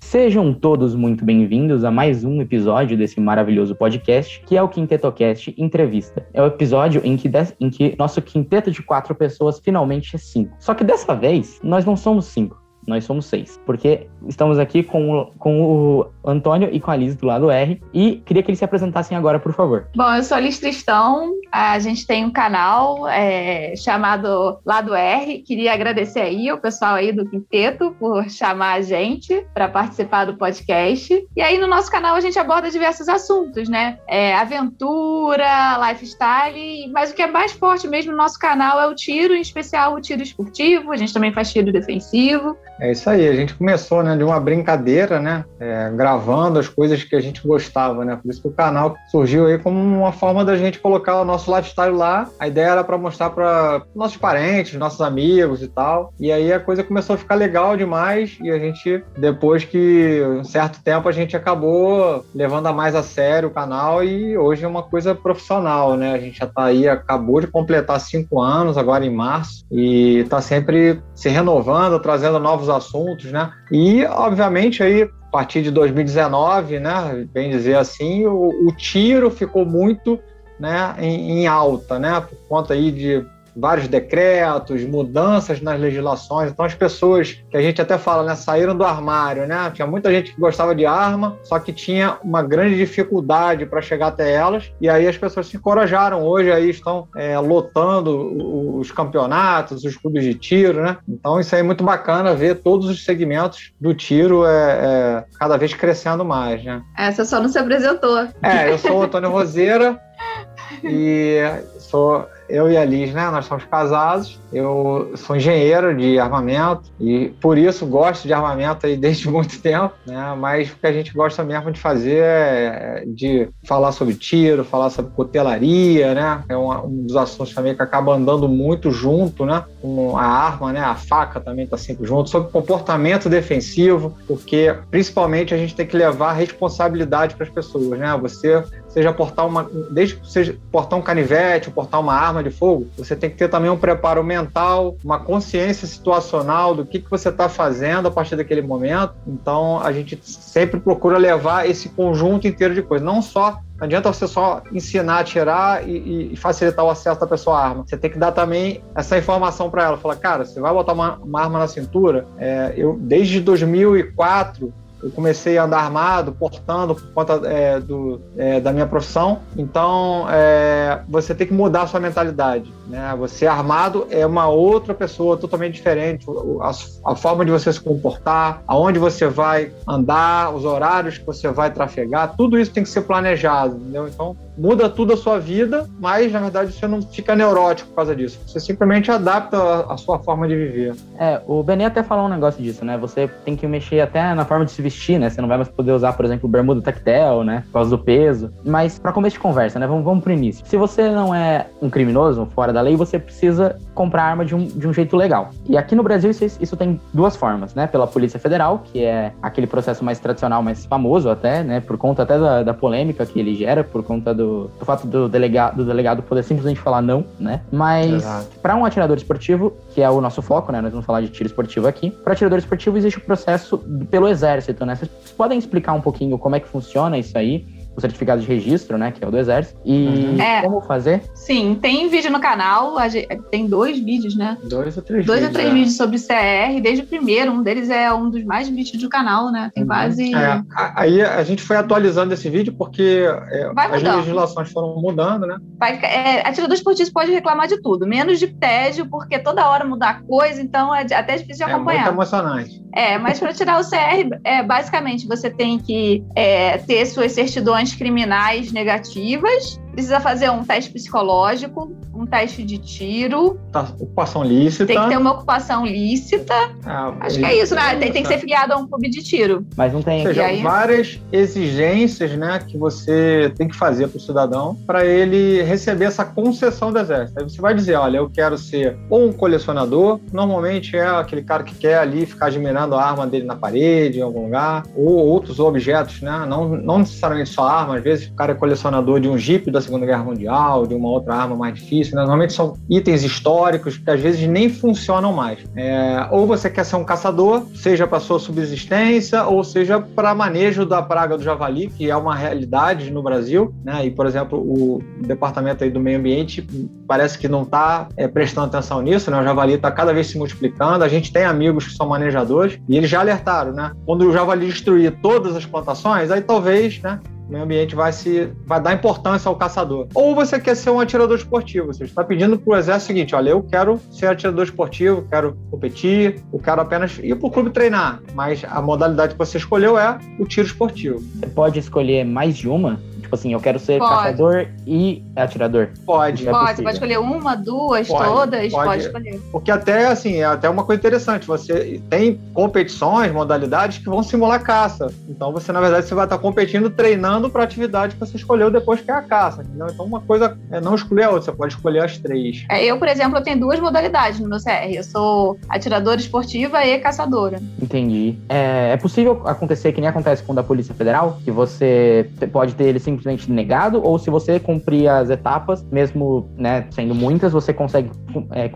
Sejam todos muito bem-vindos a mais um episódio desse maravilhoso podcast, que é o QuintetoCast Entrevista. É o episódio em que, em que nosso quinteto de quatro pessoas finalmente é cinco. Só que dessa vez, nós não somos cinco nós somos seis. Porque estamos aqui com o, com o Antônio e com a Liz do lado R. E queria que eles se apresentassem agora, por favor. Bom, eu sou a Liz Tristão. A gente tem um canal é, chamado Lado R. Queria agradecer aí o pessoal aí do Quinteto por chamar a gente para participar do podcast. E aí no nosso canal a gente aborda diversos assuntos, né? É, aventura, lifestyle, mas o que é mais forte mesmo no nosso canal é o tiro, em especial o tiro esportivo. A gente também faz tiro defensivo. É isso aí, a gente começou né, de uma brincadeira, né, é, gravando as coisas que a gente gostava, né, por isso que o canal surgiu aí como uma forma da gente colocar o nosso lifestyle lá, a ideia era para mostrar para nossos parentes, nossos amigos e tal, e aí a coisa começou a ficar legal demais e a gente, depois que um certo tempo, a gente acabou levando a mais a sério o canal e hoje é uma coisa profissional, né, a gente já tá aí, acabou de completar cinco anos agora em março e tá sempre se renovando, trazendo novos novos assuntos, né? E, obviamente, aí, a partir de 2019, né, bem dizer assim, o, o tiro ficou muito né, em, em, alta, né? Por conta aí de vários decretos, mudanças nas legislações. Então, as pessoas que a gente até fala, né, saíram do armário, né? Tinha muita gente que gostava de arma, só que tinha uma grande dificuldade para chegar até elas. E aí as pessoas se encorajaram. Hoje aí estão é, lotando os campeonatos, os clubes de tiro, né? Então, isso aí é muito bacana ver todos os segmentos do tiro é, é cada vez crescendo mais, né? Essa só não se apresentou. É, eu sou o Antônio Roseira e sou eu e a Liz, né? Nós somos casados. Eu sou engenheiro de armamento e por isso gosto de armamento aí desde muito tempo, né? Mas o que a gente gosta mesmo de fazer é de falar sobre tiro, falar sobre cutelaria, né? É um, um dos assuntos também que acaba andando muito junto, né? Com a arma, né? A faca também está sempre junto. Sobre comportamento defensivo, porque principalmente a gente tem que levar responsabilidade para as pessoas, né? Você seja portar uma, desde que seja portar um canivete, portar uma arma de fogo, você tem que ter também um preparo mental, uma consciência situacional do que, que você está fazendo a partir daquele momento. Então, a gente sempre procura levar esse conjunto inteiro de coisas, não só não adianta você só ensinar a tirar e, e, facilitar o acesso da pessoa à arma. Você tem que dar também essa informação para ela. Falar, cara, você vai botar uma, uma arma na cintura. É, eu desde 2004 eu comecei a andar armado, portando por conta é, do, é, da minha profissão. Então, é, você tem que mudar a sua mentalidade. Né? Você armado é uma outra pessoa totalmente diferente. A, a, forma de você se comportar, aonde você vai andar, os horários que você vai trafegar, tudo isso tem que ser planejado. Entendeu? Então, muda tudo a sua vida, mas na verdade você não fica neurótico por causa disso. Você simplesmente adapta a, a sua forma de viver. É, o Benê até falou um negócio disso, né? Você tem que mexer até na forma de se vestir, né? Você não vai mais poder usar, por exemplo, bermuda tactel, né? Por causa do peso. Mas para começo de conversa, né? Vamos, vamos pro início. Se você não é um criminoso, fora da lei, você precisa comprar arma de um, de um jeito legal. E aqui no Brasil isso, isso tem duas formas, né? Pela Polícia Federal, que é aquele processo mais tradicional, mais famoso até, né? Por conta até da, da polêmica que ele gera, por conta do do, fato do delegado, do delegado poder simplesmente falar não, né? Mas para um atirador esportivo, que é o nosso foco, né? Nós vamos falar de tiro esportivo aqui. Para atirador esportivo existe o processo pelo exército, né? Vocês podem explicar um pouquinho como é que funciona isso aí? O certificado de registro, né, que é o do Exército. E uhum. é, como fazer? Sim, tem vídeo no canal, tem dois vídeos, né? Dois ou três Dois vídeos, ou três é. vídeos sobre CR, desde o primeiro. Um deles é um dos mais vistos do canal, né? Tem uhum. quase. É, aí a gente foi atualizando esse vídeo porque é, as legislações foram mudando, né? Vai, é, atirador esportivo pode reclamar de tudo, menos de tédio, porque toda hora mudar coisa, então é até difícil de acompanhar. É muito emocionante. É, mas para tirar o CR, é, basicamente você tem que é, ter suas certidões criminais negativas precisa fazer um teste psicológico, um teste de tiro. Tá, ocupação lícita. Tem que ter uma ocupação lícita. Ah, Acho que é isso, né? Tem, tem, que ser filiado a um clube de tiro. Mas não tem. Ou seja, aí... várias exigências, né, que você tem que fazer para o cidadão para ele receber essa concessão do exército. Aí você vai dizer, olha, eu quero ser ou um colecionador, normalmente é aquele cara que quer ali ficar admirando a arma dele na parede, em algum lugar, ou outros objetos, né? Não, não necessariamente só arma, às vezes o cara é colecionador de um Jeep da Segunda Guerra Mundial, de uma outra arma mais difícil, né? Normalmente são itens históricos que às vezes nem funcionam mais. É, ou você quer ser um caçador, seja para sua subsistência, ou seja para manejo da praga do javali, que é uma realidade no Brasil, né? E, por exemplo, o departamento do meio ambiente parece que não está é, prestando atenção nisso, né? O javali está cada vez se multiplicando. A gente tem amigos que são manejadores e eles já alertaram, né? Quando o javali destruir todas as plantações, aí talvez, né? O meio ambiente vai se vai dar importância ao caçador. Ou você quer ser um atirador esportivo, você está pedindo para o exército o seguinte, olha, eu quero ser atirador esportivo, quero competir, eu quero apenas ir para o clube treinar, mas a modalidade que você escolheu é o tiro esportivo. Você pode escolher mais de uma? Tipo assim, eu quero ser pode. caçador e atirador. Pode. É pode, pode escolher uma, duas, pode, todas, pode. pode escolher. Porque até, assim, é até uma coisa interessante, você tem competições, modalidades que vão simular caça. Então você, na verdade, você vai estar competindo, treinando para a atividade que você escolheu depois que é a caça. Entendeu? Então uma coisa é não escolher a outra, você pode escolher as três. É, eu, por exemplo, eu tenho duas modalidades no meu CR. Eu sou atiradora esportiva e caçadora. Entendi. É, é possível acontecer que nem acontece com o da Polícia Federal, que você pode ter ele simplesmente negado, ou se você cumprir as etapas, mesmo né, sendo muitas, você consegue é,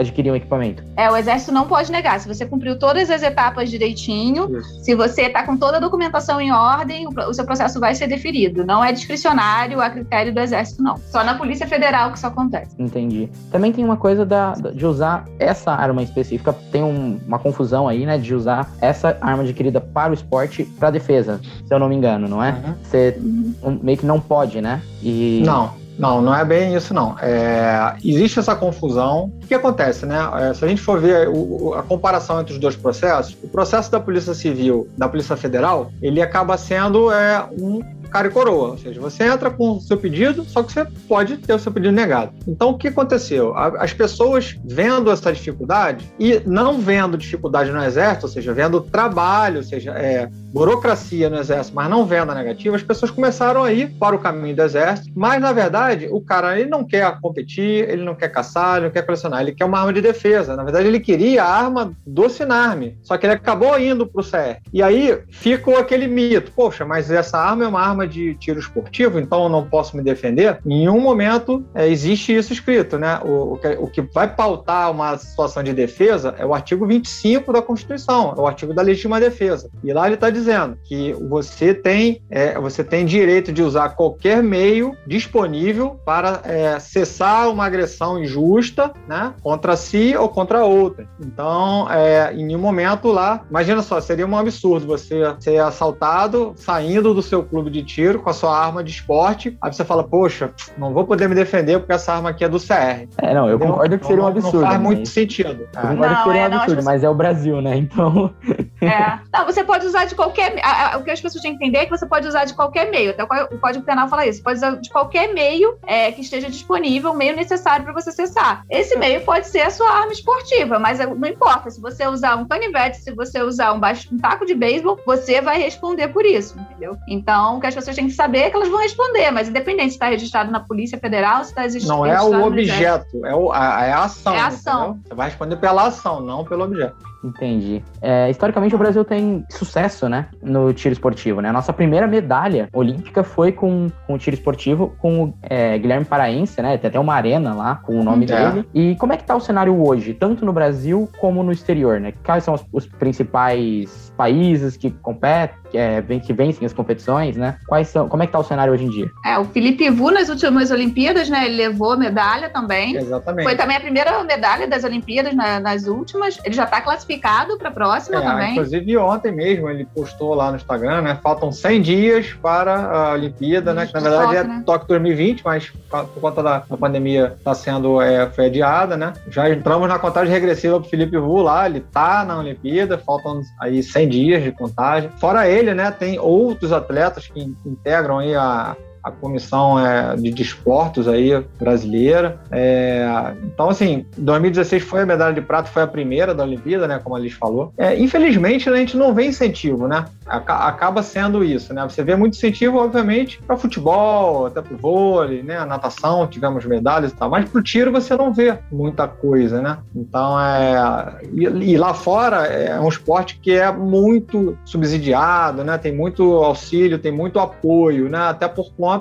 adquirir um equipamento. É, o exército não pode negar. Se você cumpriu todas as etapas direitinho, Isso. se você está com toda a documentação em ordem, o seu processo vai ser deferido. Não é discricionário a critério do exército, não. Só na Polícia Federal que isso acontece. Entendi. Também tem uma coisa da, de usar essa arma específica, tem um, uma confusão aí, né, de usar essa arma adquirida para o esporte para defesa, se eu não me engano, não é? Uhum. Você um, meio que não pode, né? E... Não. Não, não é bem isso, não. É, existe essa confusão. O que acontece, né? É, se a gente for ver o, a comparação entre os dois processos, o processo da Polícia Civil, da Polícia Federal, ele acaba sendo é, um cara e coroa. Ou seja, você entra com o seu pedido, só que você pode ter o seu pedido negado. Então, o que aconteceu? As pessoas vendo essa dificuldade e não vendo dificuldade no Exército, ou seja, vendo trabalho, ou seja, é, burocracia no Exército, mas não vendo a negativa, as pessoas começaram a ir para o caminho do Exército. Mas, na verdade, o cara ele não quer competir, ele não quer caçar, ele não quer colecionar, ele quer uma arma de defesa. Na verdade, ele queria a arma do Sinarme, só que ele acabou indo para o CR. E aí ficou aquele mito: poxa, mas essa arma é uma arma arma de tiro esportivo, então eu não posso me defender. Em nenhum momento é, existe isso escrito, né? O, o, que, o, que, vai pautar uma situação de defesa é o artigo 25 da Constituição, é o artigo da legítima defesa. E lá ele está dizendo que você tem, é, você tem direito de usar qualquer meio disponível para é, cessar uma agressão injusta, né? Contra si ou contra outra. Então, é, em nenhum momento lá, imagina só, seria um absurdo você ser assaltado saindo do seu clube de tiro com a sua arma de esporte, aí você fala, poxa, não vou poder me defender porque essa arma aqui é do CR. É, não, eu Entendeu? concordo que seria um absurdo. Não faz mas... muito sentido. Eu concordo não, que seria é, um absurdo, mas é o Brasil, né? Então. É. Não, você pode usar de qualquer. O que as pessoas têm que entender é que você pode usar de qualquer meio. Até o Código Penal fala isso. Você pode usar de qualquer meio é, que esteja disponível, meio necessário para você cessar. Esse meio pode ser a sua arma esportiva, mas não importa. Se você usar um canivete, se você usar um, baixo, um taco de beisebol, você vai responder por isso, entendeu? Então, o que as pessoas têm que saber que elas vão responder, mas independente se está registrado na Polícia Federal, se está existindo. Não é o objeto, é, o, a, é a ação. É a ação. Entendeu? Você vai responder pela ação, não pelo objeto. Entendi. É, historicamente, o Brasil tem sucesso, né, no tiro esportivo, né? A nossa primeira medalha olímpica foi com, com o tiro esportivo, com o é, Guilherme Paraense, né? Tem até uma arena lá com o nome é. dele. E como é que tá o cenário hoje, tanto no Brasil como no exterior, né? Quais são os, os principais países que competem, que, é, que vencem as competições, né? Quais são, como é que tá o cenário hoje em dia? É, o Felipe Vu nas últimas Olimpíadas, né? Ele levou medalha também. Exatamente. Foi também a primeira medalha das Olimpíadas né, nas últimas. Ele já tá classificado para a próxima é, também. Inclusive ontem mesmo ele postou lá no Instagram, né? Faltam 100 dias para a Olimpíada, né? Que na verdade é né? Tóquio 2020, mas por conta da, da pandemia está sendo é, foi adiada, né? Já entramos na contagem regressiva pro Felipe Vu lá, ele tá na Olimpíada, faltam aí 100 dias de contagem. Fora ele, né? Tem outros atletas que integram aí a, a comissão é, de desportos aí brasileira. É, então, assim, 2016 foi a medalha de prata, foi a primeira da Olimpíada, né? Como a Liz falou. É, infelizmente, a gente não vê incentivo, né? Acaba sendo isso, né? Você vê muito incentivo, obviamente, para futebol, até para vôlei, né? Natação, tivemos medalhas e tal, mas para o tiro você não vê muita coisa, né? Então, é. E, e lá fora é um esporte que é muito subsidiado, né? Tem muito auxílio, tem muito apoio, né? Até por conta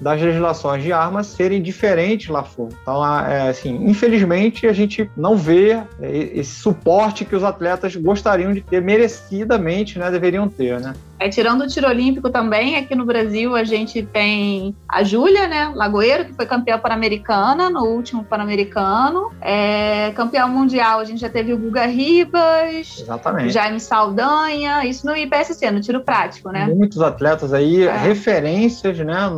das legislações de armas serem diferentes lá fora. Então, é, assim, infelizmente, a gente não vê é, esse suporte que os atletas gostariam de ter, merecidamente, né, deveriam ter, né? É, tirando o tiro olímpico também, aqui no Brasil a gente tem a Júlia, né, Lagoeiro, que foi campeã pan-americana no último pan-americano. É, campeão mundial, a gente já teve o Guga Ribas, Exatamente. Jaime Saldanha, isso no IPSC, no tiro prático, né? Muitos atletas aí, é. referências, né,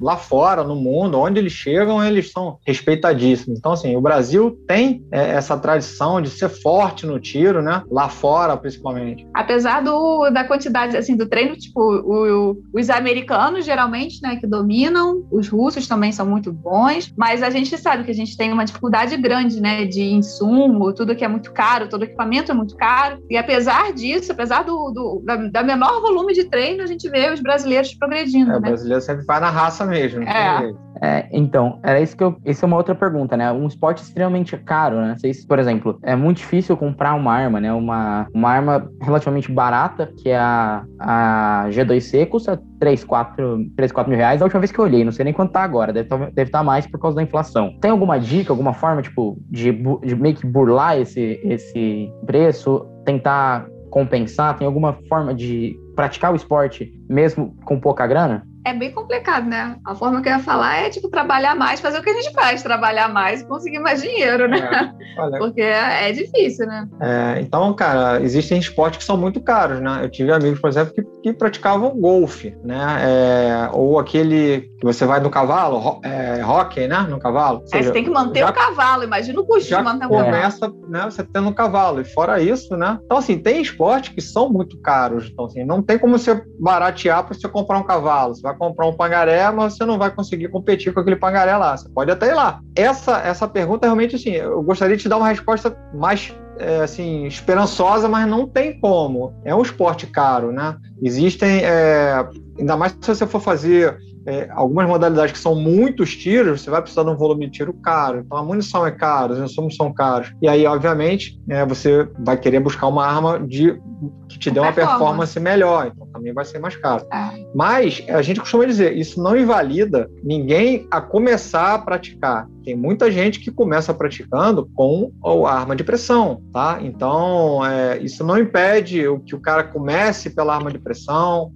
lá fora, no mundo, onde eles chegam, eles são respeitadíssimos. Então, assim, o Brasil tem é, essa tradição de ser forte no tiro, né, lá fora, principalmente. Apesar do, da quantidade, assim, do treino, tipo, o, o, os americanos geralmente, né, que dominam, os russos também são muito bons, mas a gente sabe que a gente tem uma dificuldade grande, né, de insumo, tudo que é muito caro, todo equipamento é muito caro, e apesar disso, apesar do, do da, da, menor volume de treino, a gente vê os brasileiros progredindo, é, né? O brasileiro sempre vai na raça mesmo. É. é. então, era isso que eu. Essa é uma outra pergunta, né? Um esporte extremamente caro, né? Vocês, por exemplo, é muito difícil comprar uma arma, né? Uma, uma arma relativamente barata, que é a, a G2C custa 3, 4, 3, 4 mil reais da última vez que eu olhei, não sei nem quanto tá agora, deve, tá, estar tá mais por causa da inflação. Tem alguma dica, alguma forma, tipo, de, de meio que burlar esse, esse preço, tentar compensar? Tem alguma forma de praticar o esporte mesmo com pouca grana? É bem complicado, né? A forma que eu ia falar é, tipo, trabalhar mais, fazer o que a gente faz, trabalhar mais e conseguir mais dinheiro, né? É, Porque é, é, difícil, né? É, então, cara, existem esportes que são muito caros, né? Eu tive amigos, por exemplo, que, que praticavam golfe, né? É, ou aquele que você vai no cavalo, ro é, hockey, né? No cavalo. Seja, você tem que manter já, o cavalo, imagina o custo de manter o cavalo. começa, né, você tendo um cavalo. E fora isso, né? Então, assim, tem esportes que são muito caros. Então, assim, não tem como você baratear para você comprar um cavalo. Você vai comprar um pangaré, mas você não vai conseguir competir com aquele pangaré lá. Você pode até ir lá. Essa, essa pergunta realmente, assim, eu gostaria de te dar uma resposta mais é, assim, esperançosa, mas não tem como. É um esporte caro, né? Existem, é, ainda mais se você for fazer é, algumas modalidades que são muitos tiros, você vai precisar de um volume de tiro caro. Então a munição é cara, os insumos são caros. E aí, obviamente, é, você vai querer buscar uma arma de que te dê uma performance melhor. Então também vai ser mais caro. É. Mas a gente costuma dizer, isso não invalida ninguém a começar a praticar. Tem muita gente que começa praticando com a arma de pressão, tá? Então, é, isso não impede que o cara comece pela arma de pressão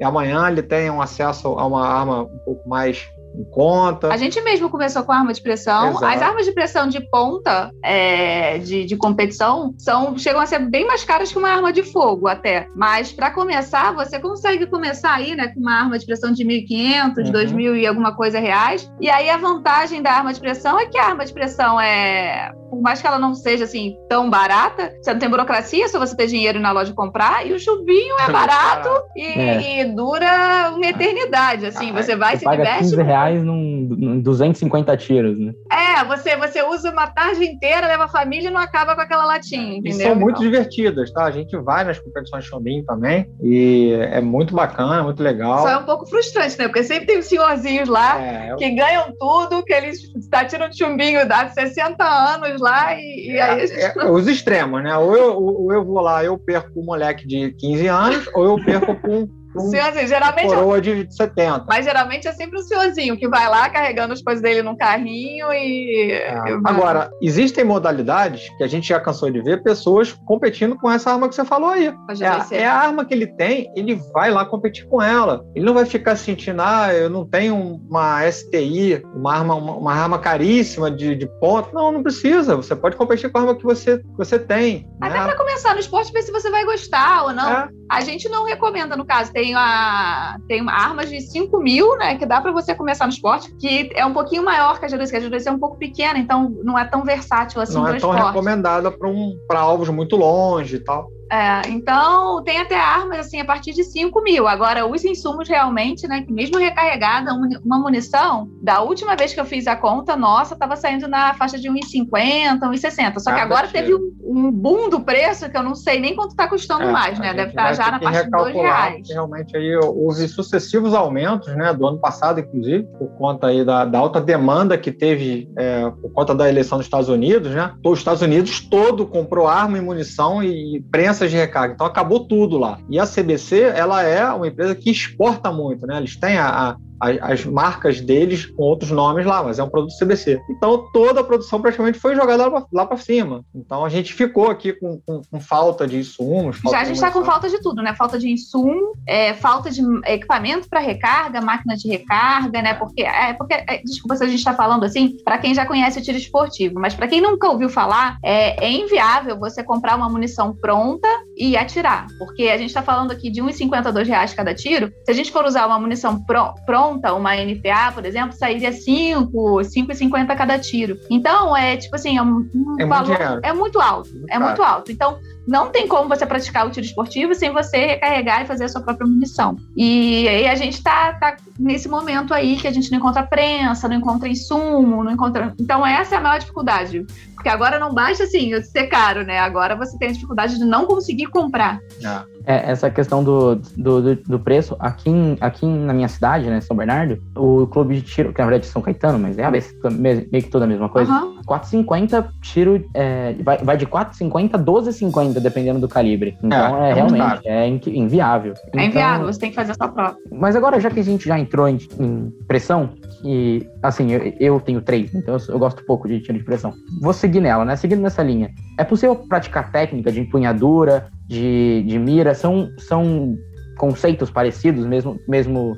e amanhã ele tenha um acesso a uma arma um pouco mais em conta. A gente mesmo começou com arma de pressão. Exato. As armas de pressão de ponta é, de, de competição são chegam a ser bem mais caras que uma arma de fogo até. Mas para começar, você consegue começar aí, né, com uma arma de pressão de 1.500, uhum. 2.000 e alguma coisa reais. E aí a vantagem da arma de pressão é que a arma de pressão é, por mais que ela não seja assim tão barata, você não tem burocracia, só você ter dinheiro na loja comprar. E o chuvinho é barato e, é. e, dura uma eternidade. Assim, ah, você vai você se diverte. 15 reais num, num 250 tiros, né? É, você, você usa uma tarde inteira, leva a família e não acaba com aquela latinha, entendeu? E são muito então. divertidas, tá? A gente vai nas competições Chumbim também e é muito bacana, muito legal. Só é um pouco frustrante, né? Porque sempre tem os senhorzinhos lá é, eu... que ganham tudo, que eles tá tirando chumbinho dá 60 anos lá e, e aí gente... é, Os extremos, né? Ou eu, ou eu vou lá, eu perco um moleque de 15 anos, ou eu perco com um senhorzinho, geralmente. Coroa de 70. Mas geralmente é sempre o senhorzinho que vai lá carregando as coisas dele num carrinho e. É. Agora, existem modalidades que a gente já cansou de ver pessoas competindo com essa arma que você falou aí. É, é, a arma que ele tem, ele vai lá competir com ela. Ele não vai ficar sentindo, ah, eu não tenho uma STI, uma arma, uma, uma arma caríssima de, de ponto. Não, não precisa. Você pode competir com a arma que você, que você tem. Até né? para começar no esporte, ver se você vai gostar ou não. É. A gente não recomenda, no caso, tem, a, tem armas de 5 mil, né? Que dá para você começar no esporte, que é um pouquinho maior que a G2, que a G2 é um pouco pequena, então não é tão versátil assim Não é tão esporte. recomendada para um, alvos muito longe e tal. É, então, tem até armas assim a partir de 5 mil. Agora, os insumos realmente, né? Que mesmo recarregada, uma munição, da última vez que eu fiz a conta, nossa, estava saindo na faixa de 1,50, 1,60. Só que agora teve um, um, boom do preço que eu não sei nem quanto está custando é, mais, né? Deve estar tá já na faixa de 2 reais. Realmente aí houve sucessivos aumentos, né? Do ano passado, inclusive, por conta aí da, da alta demanda que teve é, por conta da eleição dos Estados Unidos, né? Os Estados Unidos todo comprou arma e munição e prensas de recarga. Então acabou tudo lá. E a CBC, ela é uma empresa que exporta muito, né? Eles têm a, a as, marcas deles com outros nomes lá, mas é um produto CBC. Então toda a produção praticamente foi jogada lá para cima. Então a gente ficou aqui com, com, com falta de insumos. Falta Já a gente está com falta de tudo, né? Falta de insumo, é, falta de equipamento para recarga, máquina de recarga, né? Porque, é, porque é, desculpa se a gente está falando assim, para quem já conhece o tiro esportivo, mas para quem nunca ouviu falar, é, é inviável você comprar uma munição pronta e atirar, porque a gente está falando aqui de 1,52 reais cada tiro. Se a gente for usar uma munição pronta uma NPA, por exemplo, sairia 5, 5,50 cada tiro. Então, é tipo assim, é um, é valor. Muito é muito alto. É muito alto. Então, não tem como você praticar o tiro esportivo sem você recarregar e fazer a sua própria munição. E aí a gente tá, tá nesse momento aí que a gente não encontra prensa, não encontra insumo, não encontra. Então, essa é a maior dificuldade. Porque agora não basta assim ser caro, né? Agora você tem a dificuldade de não conseguir comprar. É. É, essa questão do, do, do, preço, aqui, em, aqui na minha cidade, né, São Bernardo, o clube de tiro, que na verdade é São Caetano, mas é meio que toda a mesma coisa, uhum. 4,50 tiro, é, vai, vai de 4,50 a 12,50, dependendo do calibre. Então é, é, é realmente, é inviável. É então, inviável, você tem que fazer a sua própria. Mas agora, já que a gente já entrou em, em pressão, e assim, eu, eu tenho três, então eu, eu, gosto pouco de tiro de pressão. Vou seguir nela, né? Seguindo nessa linha. É possível praticar técnica de empunhadura, de, de mira? São, são conceitos parecidos, mesmo, mesmo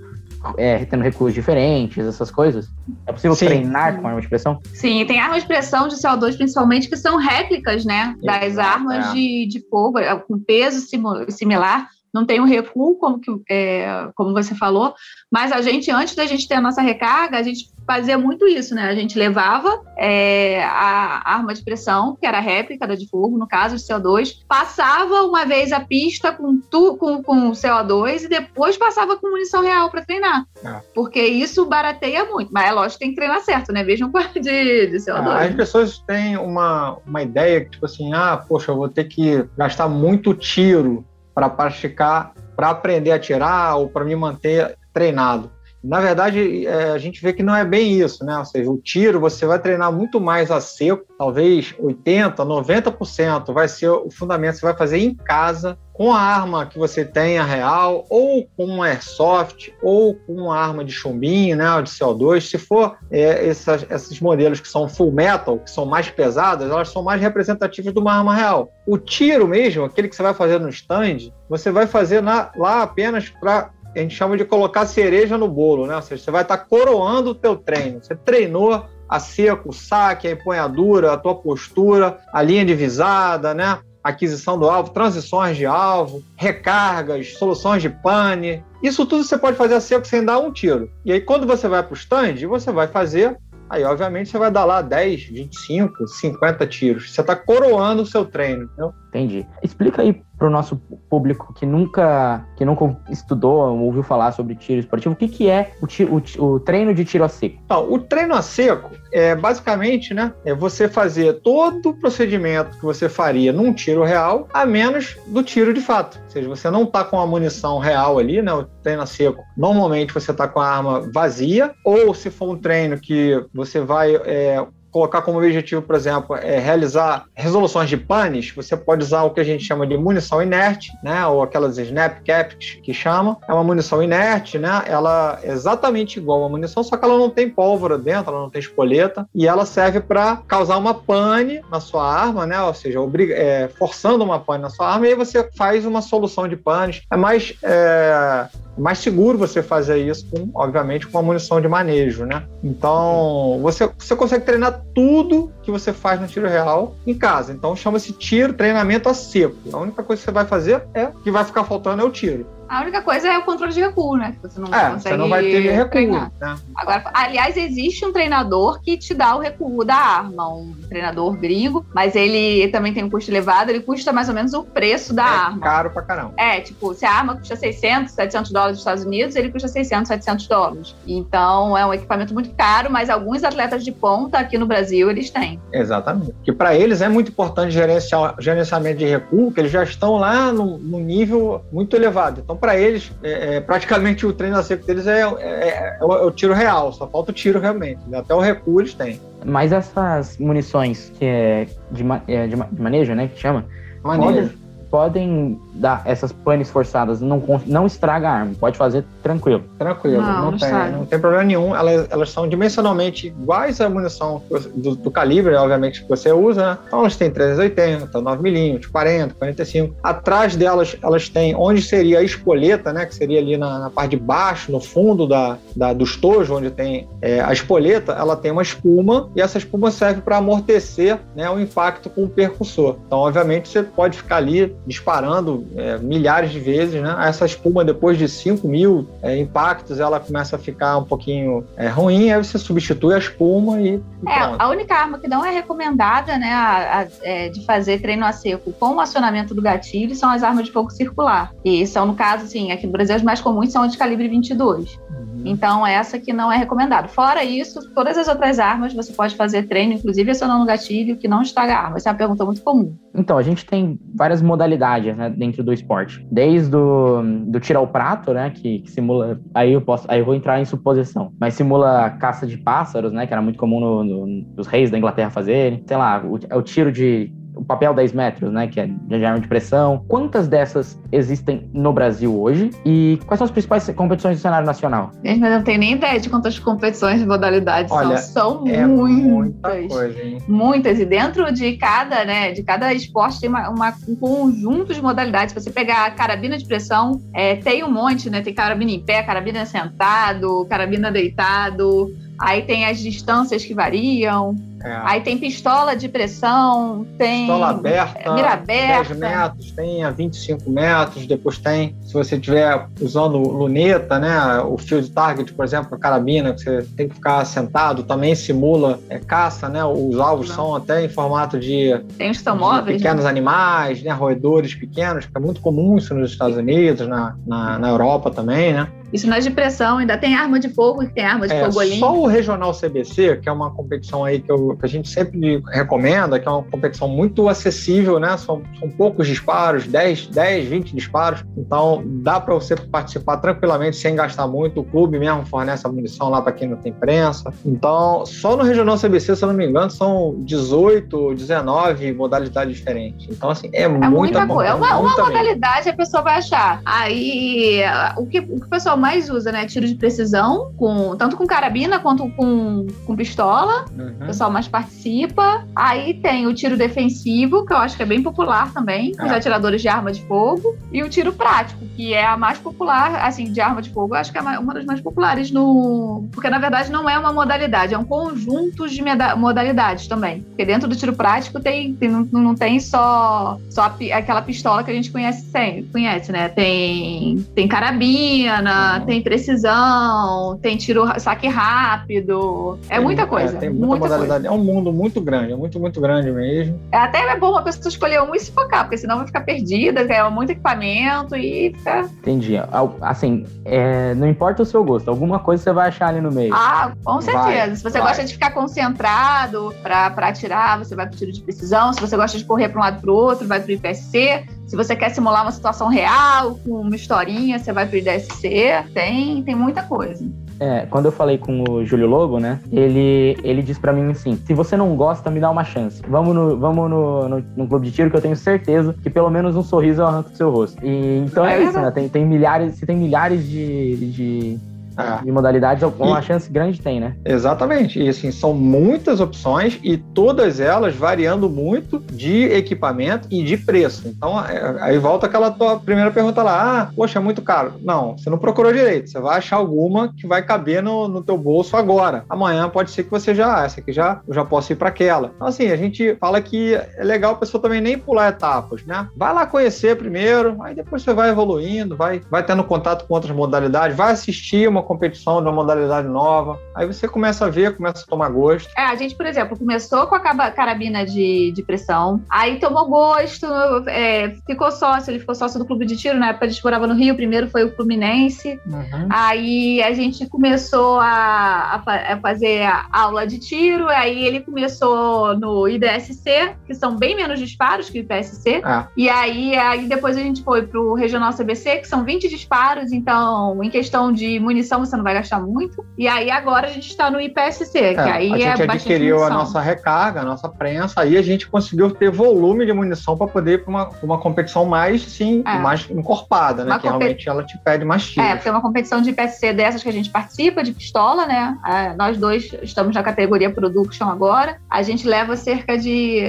é, tendo recursos diferentes, essas coisas? É possível Sim. treinar com arma de pressão? Sim, tem armas de pressão de CO2, principalmente, que são réplicas, né? Das armas é. de, de fogo, é, com peso similar não tem um recuo, como, que, é, como você falou, mas a gente, antes da gente ter a nossa recarga, a gente fazia muito isso, né? A gente levava é, a arma de pressão, que era a réplica da de fogo, no caso de CO2, passava uma vez a pista com, tu, com, com CO2 e depois passava com munição real para treinar. É. Porque isso barateia muito. Mas é lógico que tem que treinar certo, né? Vejam a de, de CO2. É, as pessoas têm uma, uma ideia que, tipo assim, ah, poxa, eu vou ter que gastar muito tiro para praticar, para aprender a tirar ou para me manter treinado. Na verdade, é, a gente vê que não é bem isso, né? Ou seja, o tiro você vai treinar muito mais a seco, talvez 80%, 90% vai ser o fundamento, você vai fazer em casa, com a arma que você tenha real, ou com um airsoft, ou com uma arma de chumbinho, né, de CO2. Se for é, essas, esses modelos que são full metal, que são mais pesadas, elas são mais representativas de uma arma real. O tiro mesmo, aquele que você vai fazer no stand, você vai fazer na, lá apenas para a gente chama de colocar cereja no bolo, né? Ou seja, você vai estar tá coroando o teu treino. Você treinou a seco, o saque, a empunhadura, a tua postura, a linha de visada, né? aquisição do alvo, transições de alvo, recargas, soluções de pane. Isso tudo você pode fazer a seco sem dar um tiro. E aí, quando você vai para o stand, você vai fazer. Aí, obviamente, você vai dar lá 10, 25, 50 tiros. Você está coroando o seu treino. Entendeu? Entendi. Explica aí para o nosso público que nunca, que nunca estudou ou ouviu falar sobre tiro esportivo, o que, que é o, o, o treino de tiro a seco? Então, o treino a seco é basicamente né, é você fazer todo o procedimento que você faria num tiro real, a menos do tiro de fato. Ou seja, você não está com a munição real ali, né? O treino a seco, normalmente você está com a arma vazia, ou se for um treino que você vai é, colocar como objetivo, por exemplo, é realizar resoluções de panes, você pode usar o que a gente chama de munição inerte, né, ou aquelas snap caps que chamam. É uma munição inerte, né? Ela é exatamente igual a munição, só que ela não tem pólvora dentro, ela não tem espoleta e ela serve para causar uma pane na sua arma, né? Ou seja, obriga, é, forçando uma pane na sua arma e aí você faz uma solução de panes. É mais é, é mais seguro você fazer isso, com, obviamente, com a munição de manejo, né? Então, você, você consegue treinar tudo que você faz no tiro real em casa. Então, chama-se tiro, treinamento a seco. A única coisa que você vai fazer é que vai ficar faltando é o tiro. A única coisa é o controle de recuo, né? Você não É, consegue você não vai ter recuo, né? Agora, aliás, existe um treinador que te dá o recuo da arma, um treinador gringo, mas ele também tem um custo elevado, ele custa mais ou menos o preço da É arma. caro pra caramba. É, tipo, se a arma custa 600, 700 dólares nos Estados Unidos, ele custa 600, 700 dólares. Então, é um equipamento muito caro, mas alguns atletas de ponta aqui no Brasil, eles têm. Exatamente. Que para eles é muito importante gerenciar gerenciamento de recuo, que eles já estão lá no, no nível muito elevado. Então, para eles, é, é, praticamente o treino a seco deles é, é- é o, é tiro real, só falta o tiro realmente. Até o recuo eles têm. Mas essas munições que é de, é de ma- de manejo, né? Que chama, Maneiro. podem, podem dar essas panes forçadas, não, não estraga a arma, pode fazer tranquilo. Tranquilo, Não, não, não tem, não tem problema nenhum. Elas, elas são dimensionalmente iguais à munição do, do calibre, obviamente, que você usa. Né? Então, elas têm 380, 9mm, 40, 45. Atrás delas, elas têm onde seria a espoleta, né? Que seria ali na, na parte de baixo, no fundo da, da- do estojo, onde tem é, a espoleta, ela tem uma espuma e essa espuma serve para amortecer né, o impacto com o percussor. Então, obviamente, você pode ficar ali disparando é, milhares de vezes, né? Essa espuma, depois de 5 mil é, impactos, ela começa a ficar um pouquinho é, ruim, aí você substitui a espuma e, e É, pronto. a única arma que não é recomendada, né, a- a- é, de fazer treino a seco com o acionamento do gatilho são as armas de fogo circular. E são, no caso, assim, aqui no Brasil as mais comuns são as de calibre 22. Uhum. Então, essa que não é recomendado. Fora isso, todas as outras armas você pode fazer treino, inclusive acionando o gatilho, que não estraga a arma. Essa é uma pergunta muito comum. Então, a gente tem várias modalidades né, dentro do esporte. Desde o, do tiro ao prato, né? Que, que simula. Aí eu posso. Aí eu vou entrar em suposição. Mas simula caça de pássaros, né? Que era muito comum no, no- nos reis da Inglaterra fazerem. Sei lá, o, é o tiro de. O papel 10 metros, né? Que é de arma de pressão. Quantas dessas existem no Brasil hoje? E quais são as principais competições do cenário nacional? Gente, mas eu não tenho nem ideia de quantas competições de modalidades Olha, são. São É muita muitas. coisa? Muitas, e dentro de cada, né, de cada esporte tem uma, uma- um conjunto de modalidades. Se você pegar a carabina de pressão, é, tem um monte, né? Tem carabina em pé, carabina sentado, carabina deitado, aí tem as distâncias que variam, É. aí tem pistola de pressão, tem Pistola aberta, mira aberta. 10 metros, tem a 25 metros, depois tem, se você estiver usando luneta, né, o field target, por exemplo, a carabina, que você tem que ficar sentado, também simula é, caça, né, os alvos Não. são até em formato de, tem os que são de móveis. né? pequenos animais, né, roedores pequenos, que é muito comum isso nos Estados Unidos, na, na, na Europa também, né. Isso nas de pressão, ainda tem arma de fogo, que tem arma de É, fogo ali. só o Regional CBC, que é uma competição aí que, eu- que a gente sempre recomenda, que é uma competição muito acessível, né? São, são poucos disparos, 10, 10, 20 disparos. Então dá para você participar tranquilamente sem gastar muito. O clube mesmo fornece a munição lá para quem não tem prensa. Então, só no Regional CBC, se eu não me engano, são 18, 19 modalidades diferentes. Então, assim, é, É muita, muita coisa. É uma, uma modalidade a pessoa vai achar. Aí, o que, o que o pessoal mais usa, né? Tiro de precisão, com, tanto com carabina quanto com, com pistola. O Uhum. pessoal mais participa. Aí tem o tiro defensivo, que eu acho que é bem popular também, os É. atiradores de arma de fogo. E o tiro prático, que é a mais popular, assim, de arma de fogo, eu acho que é uma das mais populares no. Porque na verdade não é uma modalidade, é um conjunto de modalidades também. Porque dentro do tiro prático tem, tem- não, não tem só, só aquela pistola que a gente conhece, conhece, né? Tem, tem carabina, Uhum. tem precisão, tem tiro saque rápido. É muita coisa. tem muita, muita modalidade. É um mundo muito grande, é muito, muito grande mesmo. É até é bom uma pessoa escolher um e se focar, porque senão vai ficar perdida, é muito equipamento e fica. Entendi. Assim, é, não importa o seu gosto, alguma coisa você vai achar ali no meio. Ah, com certeza. Vai, se você vai. gosta de ficar concentrado pra, pra atirar, você vai pro tiro de precisão. Se você gosta de correr pra um lado pro outro, vai pro IPSC. Se você quer simular uma situação real, com uma historinha, você vai pro IDSC. Tem, tem muita coisa. É, quando eu falei com o Júlio Lobo, né? Ele, ele disse pra mim assim: se você não gosta, me dá uma chance. Vamos no, vamos no, no, no clube de tiro que eu tenho certeza que pelo menos um sorriso eu arranco do seu rosto. E, então é, É isso, né? Tem, tem milhares, se tem milhares de, de, é. de modalidades, uma e, chance grande tem, né? Exatamente. E assim, são muitas opções e todas elas variando muito de equipamento e de preço. Então, é, aí volta aquela tua primeira pergunta lá: ah, poxa, é muito caro. Não, você não procurou direito. Você vai achar alguma que vai caber no, no teu bolso agora. Amanhã pode ser que você já, essa aqui já, eu já posso ir para aquela. Então, assim, a gente fala que é legal a pessoa também nem pular etapas, né? Vai lá conhecer primeiro, aí depois você vai evoluindo, vai, vai tendo contato com outras modalidades, vai assistir uma competição de uma modalidade nova, aí você começa a ver, começa a tomar gosto. É, a gente, por exemplo, começou com a carabina de, de pressão, aí tomou gosto, é, ficou sócio, ele ficou sócio do clube de tiro, na época a gente morava no Rio, primeiro foi o Fluminense, uhum. aí a gente começou a, a, fazer a aula de tiro, aí ele começou no IDSC, que são bem menos disparos que o IPSC, é. e aí, aí depois a gente foi pro Regional CBC, que são 20 disparos, então em questão de munição você não vai gastar muito, e aí agora a gente está no IPSC, é, que aí a gente é adquiriu a nossa recarga, a nossa prensa, aí a gente conseguiu ter volume de munição para poder ir para uma, uma competição mais, sim, é. mais encorpada, né? Uma que realmente ela te pede mais tiros. É, porque é uma competição de IPSC dessas que a gente participa, de pistola, né? É, nós dois estamos na categoria Production agora. A gente leva cerca de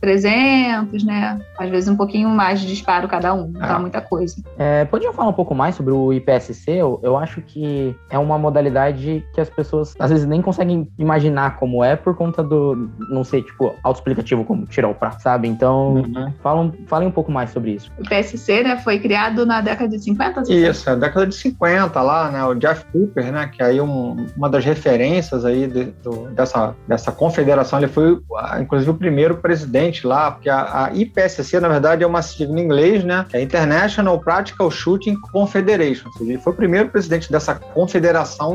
300, né? Às vezes um pouquinho mais de disparo cada um, não é. muita coisa. É, podiam falar um pouco mais sobre o IPSC? Eu, eu acho que é uma modalidade que as pessoas às vezes nem conseguem imaginar como é por conta do, não sei, tipo, autoexplicativo como tirar o prato, sabe? Então, uhum. falam, falem um pouco mais sobre isso. O PSC, né, foi criado na década de 50? Isso, na década de 50 lá, né, o Jeff Cooper, né, que é aí um, uma das referências aí de, do, dessa, dessa confederação, ele foi, inclusive, o primeiro presidente lá, porque a, a IPSC, na verdade, é uma sigla em inglês, né, que é International Practical Shooting Confederation, ou seja, ele foi o primeiro presidente dessa confederação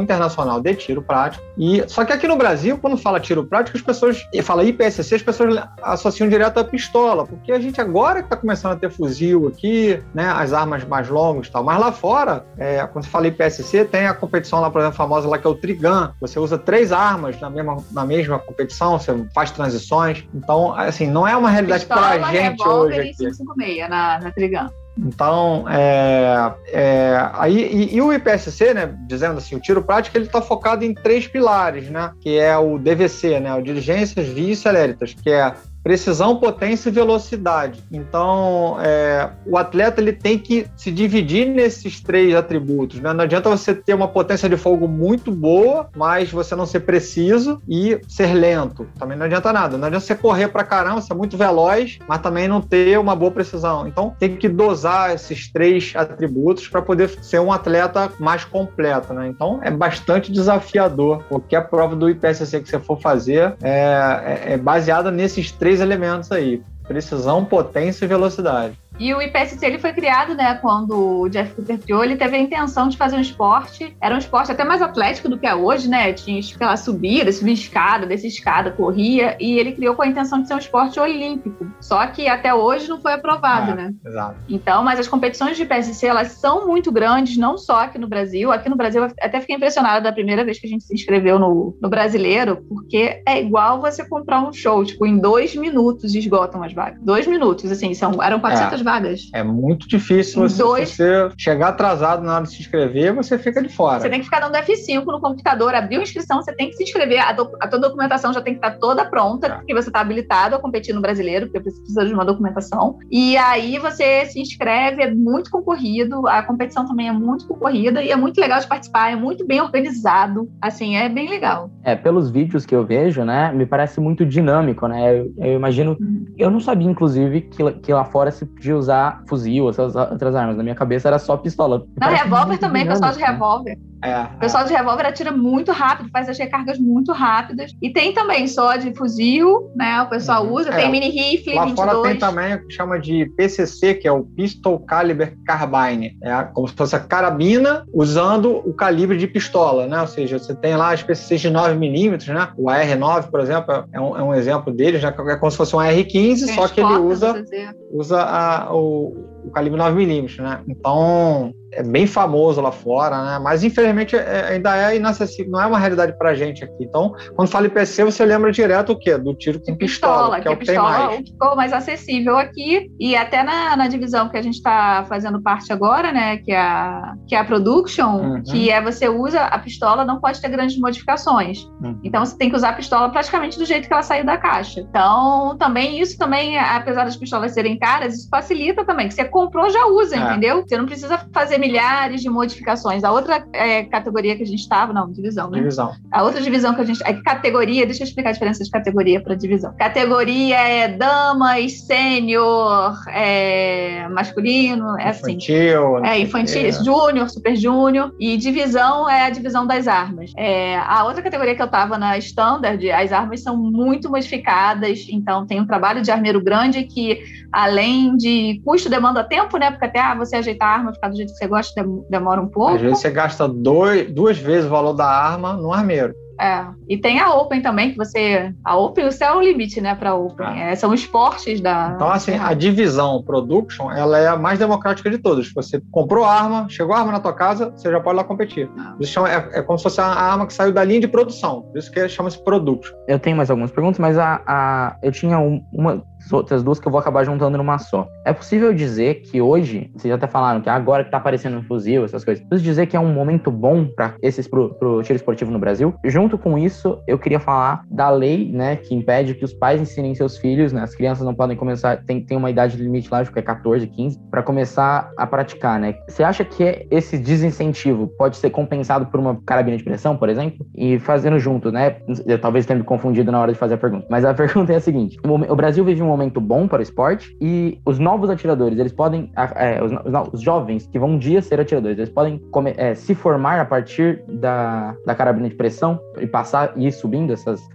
internacional de tiro prático, e só que aqui no Brasil, quando fala tiro prático, as pessoas, e fala IPSC, as pessoas associam direto à pistola, porque a gente agora que está começando a ter fuzil aqui, né, as armas mais longas e tal, mas lá fora, é, quando se fala IPSC, tem a competição lá, por exemplo, famosa lá que é o Trigun, você usa três armas na mesma, na mesma competição, você faz transições, então, assim, não é uma realidade para a gente hoje aqui. 556 na, na Trigun. Então, é, é, aí, e, e, o IPSC, né, dizendo assim, o tiro prático, ele está focado em três pilares, né, que é o DVC, né, o Diligências, Vias Celéritas, que é precisão, potência e velocidade. Então, é, o atleta ele tem que se dividir nesses três atributos. Né? Não adianta você ter uma potência de fogo muito boa, mas você não ser preciso e ser lento. Também não adianta nada. Não adianta você correr para caramba, ser muito veloz, mas também não ter uma boa precisão. Então, tem que dosar esses três atributos para poder ser um atleta mais completo. Né? Então, é bastante desafiador. Qualquer prova do IPSC que você for fazer é, é, é baseada nesses três três elementos aí: precisão, potência e velocidade. E o IPSC ele foi criado, né, quando o Jeff Cooper criou, ele teve a intenção de fazer um esporte, era um esporte até mais atlético do que é hoje, né? Tinha aquela subida, subia escada, descia escada, corria, e ele criou com a intenção de ser um esporte olímpico. Só que até hoje não foi aprovado, é, né? Exato. Então, mas as competições de IPSC, elas são muito grandes, não só aqui no Brasil. Aqui no Brasil, eu até fiquei impressionada da primeira vez que a gente se inscreveu no, no brasileiro, porque é igual você comprar um show, tipo, em dois minutos esgotam as vagas. Dois minutos, assim, são, eram 400 é. vagas vagas. É muito difícil você, Dois... você, chegar atrasado na hora de se inscrever, você fica de fora. Você tem que ficar dando F5 no computador, abrir a inscrição, você tem que se inscrever, a, do, a tua documentação já tem que estar toda pronta, é. porque você está habilitado a competir no brasileiro, porque precisa de uma documentação. E aí você se inscreve, é muito concorrido, a competição também é muito concorrida e é muito legal de participar, é muito bem organizado, assim, é bem legal. É, pelos vídeos que eu vejo, né, me parece muito dinâmico, né, eu, eu imagino, uhum. eu não sabia, inclusive, que, que lá fora se podia usar fuzil, essas outras armas. Na minha cabeça era só pistola. Não, revólver também, pessoal de revólver. É, o pessoal de revólver atira muito rápido, faz as recargas muito rápidas. E tem também só de fuzil, né? O pessoal uhum. usa. É. Tem mini rifle, Lá 22. fora tem também o que chama de PCC, que é o Pistol Caliber Carbine. É como se fosse a carabina usando o calibre de pistola, né? Ou seja, você tem lá as PCCs de 9mm, né? O AR9, por exemplo, é um, é um exemplo deles, né? É como se fosse um AR-15, só que ele usa, usa a, o o calibre 9mm, né? Então, é bem famoso lá fora, né? Mas infelizmente é, ainda é inacessível, não é uma realidade pra gente aqui. Então, quando fala IPC, você lembra direto o quê? Do tiro com pistola, pistola que, é o que tem mais. ficou mais acessível aqui e até na, na divisão que a gente está fazendo parte agora, né? Que é a, que é a Production, uhum. que é você usa a pistola, não pode ter grandes modificações. Uhum. Então, você tem que usar a pistola praticamente do jeito que ela saiu da caixa. Então, também isso também, apesar das pistolas serem caras, isso facilita também, que você comprou, já usa, é. entendeu? Você não precisa fazer milhares de modificações. A outra é, categoria que a gente estava, não, divisão, né? Divisão. A outra divisão que a gente. É categoria, deixa eu explicar a diferença de categoria para divisão. Categoria é damas, sênior, é, masculino, é assim. Infantil. É, infantil, júnior, super júnior. E divisão é a divisão das armas. É, a outra categoria que eu estava na standard, as armas são muito modificadas, então tem um trabalho de armeiro grande que, além de custo, demanda tempo, né? Porque até ah, você ajeitar a arma, ficar do jeito que você gosta, demora um pouco. Às vezes você gasta dois, duas vezes o valor da arma no armeiro. É. E tem a Open também, que você. A Open, o céu é o limite, né, para Open. Ah. É, são esportes da. Então, assim, a divisão Production, ela é a mais democrática de todas. Você comprou a arma, chegou a arma na tua casa, você já pode lá competir. Ah. Isso é, é, como se fosse a arma que saiu da linha de produção. Por isso que chama-se Production. Eu tenho mais algumas perguntas, mas a, a eu tinha um, uma outras duas que eu vou acabar juntando numa só. É possível dizer que hoje, vocês até falaram que agora que tá aparecendo um fuzil, essas coisas, possível dizer que é um momento bom para esses pro, pro tiro esportivo no Brasil? Junto com isso, eu queria falar da lei, né, que impede que os pais ensinem seus filhos, né, as crianças não podem começar, tem, tem uma idade limite lá, acho que é 14, 15, para começar a praticar, né? Você acha que esse desincentivo pode ser compensado por uma carabina de pressão, por exemplo? E fazendo junto, né? Eu talvez tenha me confundido na hora de fazer a pergunta, mas a pergunta é a seguinte: o Brasil vive um momento bom para o esporte e os novos atiradores, eles podem, é, os, os, jovens que vão um dia ser atiradores, eles podem é, se formar a partir da, da carabina de pressão e passar e ir subindo essas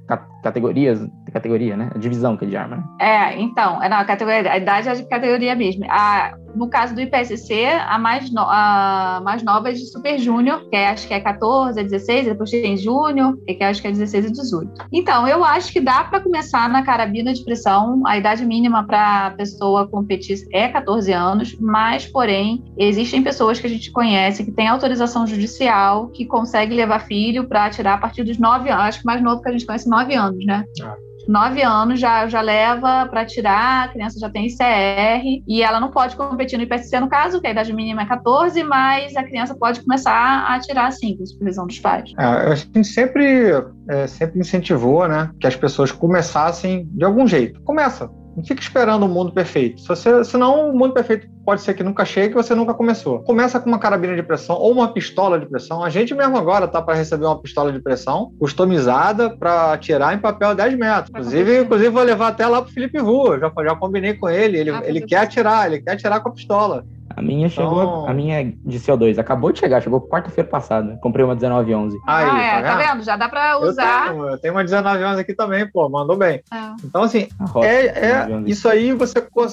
categorias, categoria, né? A divisão que é de arma, né? É, então, é, não, a, categoria, a idade é de categoria mesmo. A, no caso do IPSC, a mais, no, a mais nova é de Super Júnior, que é, acho que é 14, 16, depois tem Júnior, que acho que é 16 e 18. Então, eu acho que dá para começar na carabina de pressão. A idade mínima para a pessoa competir é 14 anos, mas, porém, existem pessoas que a gente conhece que têm autorização judicial que consegue levar filho para atirar a partir dos 9 anos. Acho que mais novo que a gente conhece, 9 anos, né? Ah nove anos já, já leva para tirar, a criança já tem ICR e ela não pode competir no IPSC no caso, que a idade mínima é 14, mas a criança pode começar a atirar assim, com supervisão dos pais. É, a gente sempre, é, sempre incentivou né, que as pessoas começassem de algum jeito. Começa, não fica esperando o mundo perfeito. Se você, senão o mundo perfeito pode ser que nunca chegue e você nunca começou. Começa com uma carabina de pressão ou uma pistola de pressão. A gente mesmo agora tá para receber uma pistola de pressão customizada para atirar em papel 10 metros. Inclusive, inclusive vou levar até lá pro Felipe Rua. Já, já combinei com ele. Ele, ah, ele quer atirar, ele quer atirar com a pistola. A minha então... chegou, a minha de CO2 acabou de chegar, chegou quarta-feira passada. Comprei uma 1911. Aí, ah, é, tá, tá vendo? Já dá pra usar. Eu tenho, eu tenho uma 1911 aqui também, pô, mandou bem. É. Então, assim, é, é isso aí você Pô,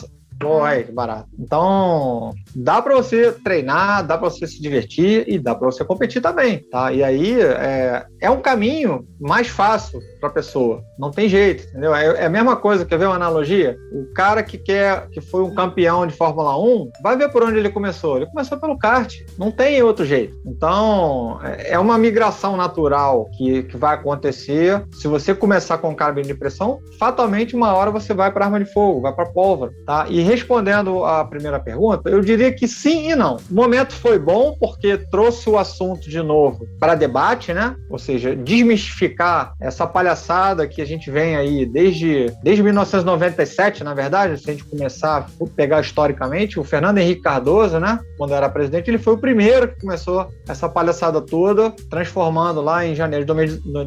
aí, que barato. Então, dá para você treinar, dá para você se divertir e dá para você competir também, tá? E aí é, é um caminho mais fácil para a pessoa. Não tem jeito, entendeu? É, é, a mesma coisa, quer ver uma analogia? O cara que quer, que foi um campeão de Fórmula 1, vai ver por onde ele começou. Ele começou pelo kart. Não tem outro jeito. Então, é, é uma migração natural que, que vai acontecer. Se você começar com carabina de pressão, fatalmente uma hora você vai para arma de fogo, vai para pólvora, tá? E respondendo à primeira pergunta, eu diria que sim e não. O momento foi bom porque trouxe o assunto de novo para debate, né? Ou seja, desmistificar essa palhaçada que a gente vem aí desde, desde 1997, na verdade, se a gente começar a pegar historicamente, o Fernando Henrique Cardoso, né? Quando era presidente, ele foi o primeiro que começou essa palhaçada toda, transformando lá em janeiro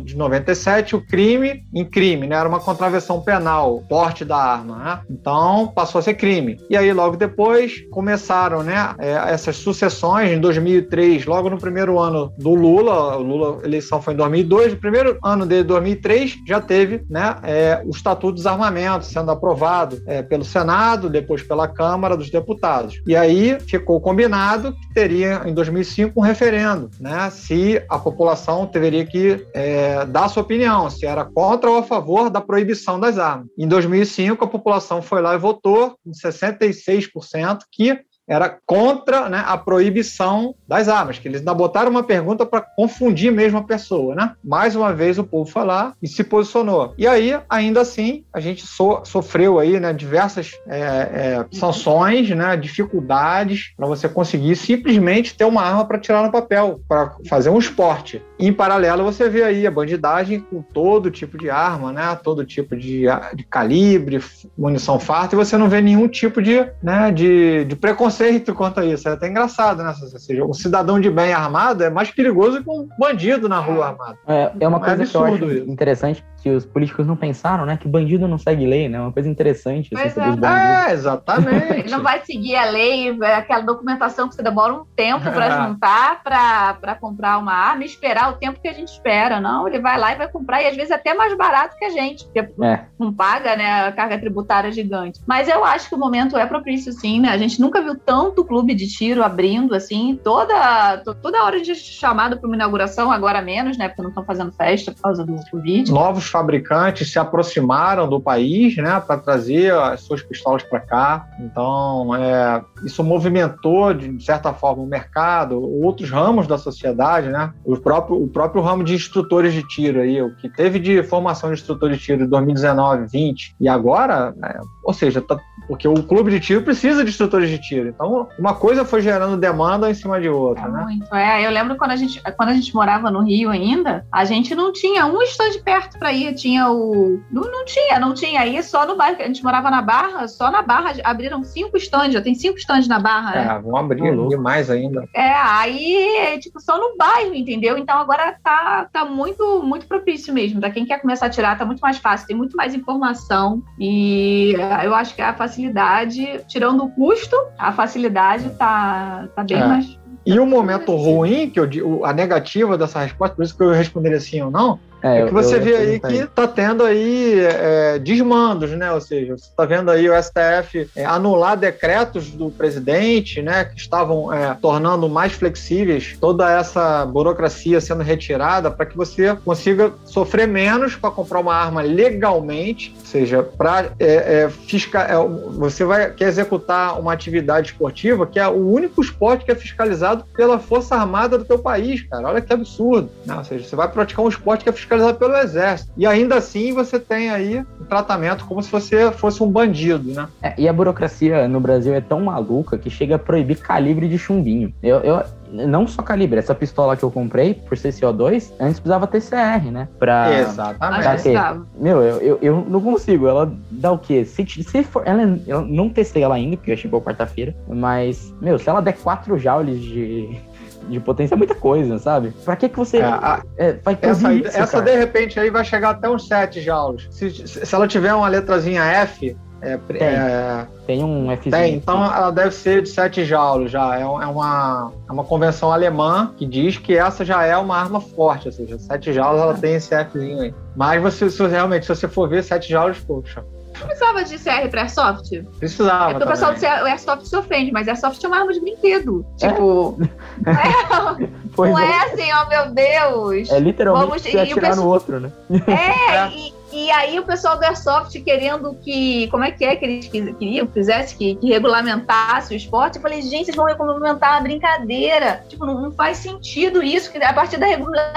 de 97 o crime em crime, né? Era uma contravenção penal, porte da arma, né? Então passou a ser crime crime. E aí, logo depois, começaram né, é, essas sucessões. Em 2003, logo no primeiro ano do Lula, o Lula, a eleição foi em 2002, no primeiro ano de 2003, já teve né, é, o Estatuto do Desarmamento sendo aprovado é, pelo Senado, depois pela Câmara dos Deputados. E aí ficou combinado que teria, em 2005, um referendo, né, se a população deveria que é, dar sua opinião, se era contra ou a favor da proibição das armas. Em 2005, a população foi lá e votou, 66%, que era contra né, a proibição das armas, que eles ainda botaram uma pergunta para confundir mesmo a pessoa, né? Mais uma vez o povo lá e se posicionou. E aí, ainda assim, a gente so, sofreu aí, né, diversas é, é, sanções, né, dificuldades para você conseguir simplesmente ter uma arma para tirar no papel, para fazer um esporte. E, em paralelo, você vê aí a bandidagem com todo tipo de arma, né, todo tipo de, de calibre, munição farta, e você não vê nenhum tipo de, né, de, de preconceito quanto a isso. É até engraçado, né? Ou seja, um cidadão de bem armado é mais perigoso que um bandido na rua armado. É, é uma coisa é que eu acho isso. interessante que os políticos não pensaram, né? Que bandido não segue lei, né? Uma coisa interessante assim, é. é, exatamente. não vai seguir a lei, aquela documentação que você demora um tempo para é. juntar para comprar uma arma e esperar o tempo que a gente espera. Não, ele vai lá e vai comprar, e às vezes até mais barato que a gente, porque é. não paga né, a carga tributária gigante. Mas eu acho que o momento é propício, sim, né? A gente nunca viu tanto clube de tiro abrindo, assim, toda, toda hora de chamado para uma inauguração, agora menos, né? Porque não estão fazendo festa por causa do Covid. Novos fabricantes se aproximaram do país, né, para trazer as suas pistolas para cá. Então, é, isso movimentou, de certa forma, o mercado, outros ramos da sociedade, né? O próprio, o próprio ramo de instrutores de tiro aí, o que teve de formação de instrutores de tiro em 2019, 20 e agora, né, ou seja, tá, porque o clube de tiro precisa de instrutores de tiro. Então, uma coisa foi gerando demanda em cima de outra, é né? Muito. É, eu lembro quando a gente, quando a gente morava no Rio ainda, a gente não tinha um estande perto para ir, tinha o não, não tinha, não tinha aí só no bairro, a gente morava na Barra, só na Barra abriram cinco estandes, já tem cinco estandes na Barra, né? É, vão abrir oh, demais ainda. É, aí, tipo, só no bairro, entendeu? Então agora tá, tá muito, muito propício mesmo. Para quem quer começar a tirar, tá muito mais fácil, tem muito mais informação e eu acho que a facilidade, tirando o custo, a facilidade tá, tá bem é. mais. E o momento ruim, que eu, a negativa dessa resposta, por isso que eu responderia sim ou não, é, é que você vê aí que está tendo aí é, desmandos, né? Ou seja, você está vendo aí o STF é, anular decretos do presidente, né? Que estavam é, tornando mais flexíveis toda essa burocracia sendo retirada para que você consiga sofrer menos para comprar uma arma legalmente, ou seja, para é, fiscal, você vai quer executar uma atividade esportiva que é o único esporte que é fiscalizado pela Força Armada do teu país, cara. Olha que absurdo. Né? Ou seja, você vai praticar um esporte que é fiscalizado fiscalizado pelo Exército. E ainda assim você tem aí um tratamento como se você fosse um bandido, né? É, e a burocracia no Brasil é tão maluca que chega a proibir calibre de chumbinho. Eu, eu, não só calibre, essa pistola que eu comprei, por ser CO2, antes precisava ter CR, né? Pra, Exatamente. Pra Meu, eu, eu, eu, não consigo. Ela dá o quê? Se, se for. Ela, eu não testei ela ainda, porque chegou quarta-feira. Mas, meu, se ela der 4 joules de, de potência é muita coisa, sabe? Pra que que você é, a, é, vai essa, isso, essa de repente aí vai chegar até uns 7 joules. Se, se ela tiver uma letrazinha F, é, tem. É, tem um F. Tem, então ela deve ser de 7 joules já. É, é, uma, é uma convenção alemã que diz que essa já é uma arma forte, ou seja, 7 joules ela tem esse Fzinho aí. Mas você, se, realmente, se você for ver 7 joules, poxa, precisava de CR para Airsoft? Precisava. É porque o pessoal do Airsoft se ofende, mas Airsoft é uma arma de brinquedo. Tipo. É, não é assim, ó, oh, meu Deus. É literalmente Vamos, você atirar pessoal... no outro, né? É, é. E, e aí o pessoal do Airsoft querendo que. Como é que é que eles queriam, fizesse, que, que regulamentasse o esporte. Eu falei, gente, vocês vão regulamentar a brincadeira. Tipo, não, não faz sentido isso, que a partir da,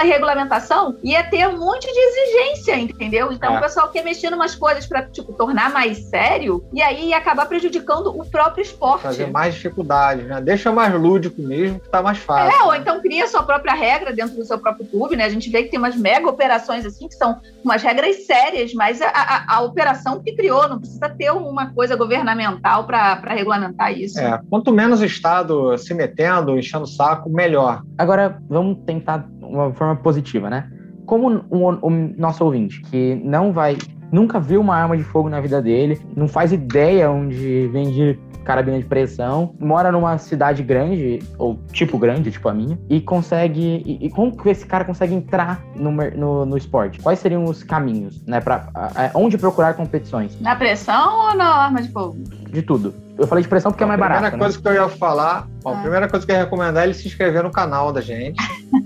regulamentação ia ter um monte de exigência, entendeu? Então é. o pessoal quer mexer umas coisas para tipo, tornar mais sério e aí ia acabar prejudicando o próprio esporte. Fazer mais dificuldade, né? Deixa mais lúdico mesmo, que tá mais fácil. É, ou então cria sua própria regra dentro do seu próprio clube, né? A gente vê que tem umas mega operações assim, que são umas regras sérias sérias, mas a, a, a, operação que criou, não precisa ter uma coisa governamental para regulamentar isso. É, quanto menos o Estado se metendo, enchendo o saco, melhor. Agora, vamos tentar uma forma positiva, né? Como o, o nosso ouvinte, que não vai nunca viu uma arma de fogo na vida dele, não faz ideia onde vende carabina de pressão, mora numa cidade grande, ou tipo grande, tipo a minha, e consegue. E, e como que esse cara consegue entrar no, no, no, esporte? Quais seriam os caminhos, né? Pra, a, a, onde procurar competições? Na pressão ou na arma de fogo? De tudo. Eu falei de pressão porque é mais barato. A primeira coisa né? que eu ia falar, ó, a ah. primeira coisa que eu ia recomendar é ele se inscrever no canal da gente.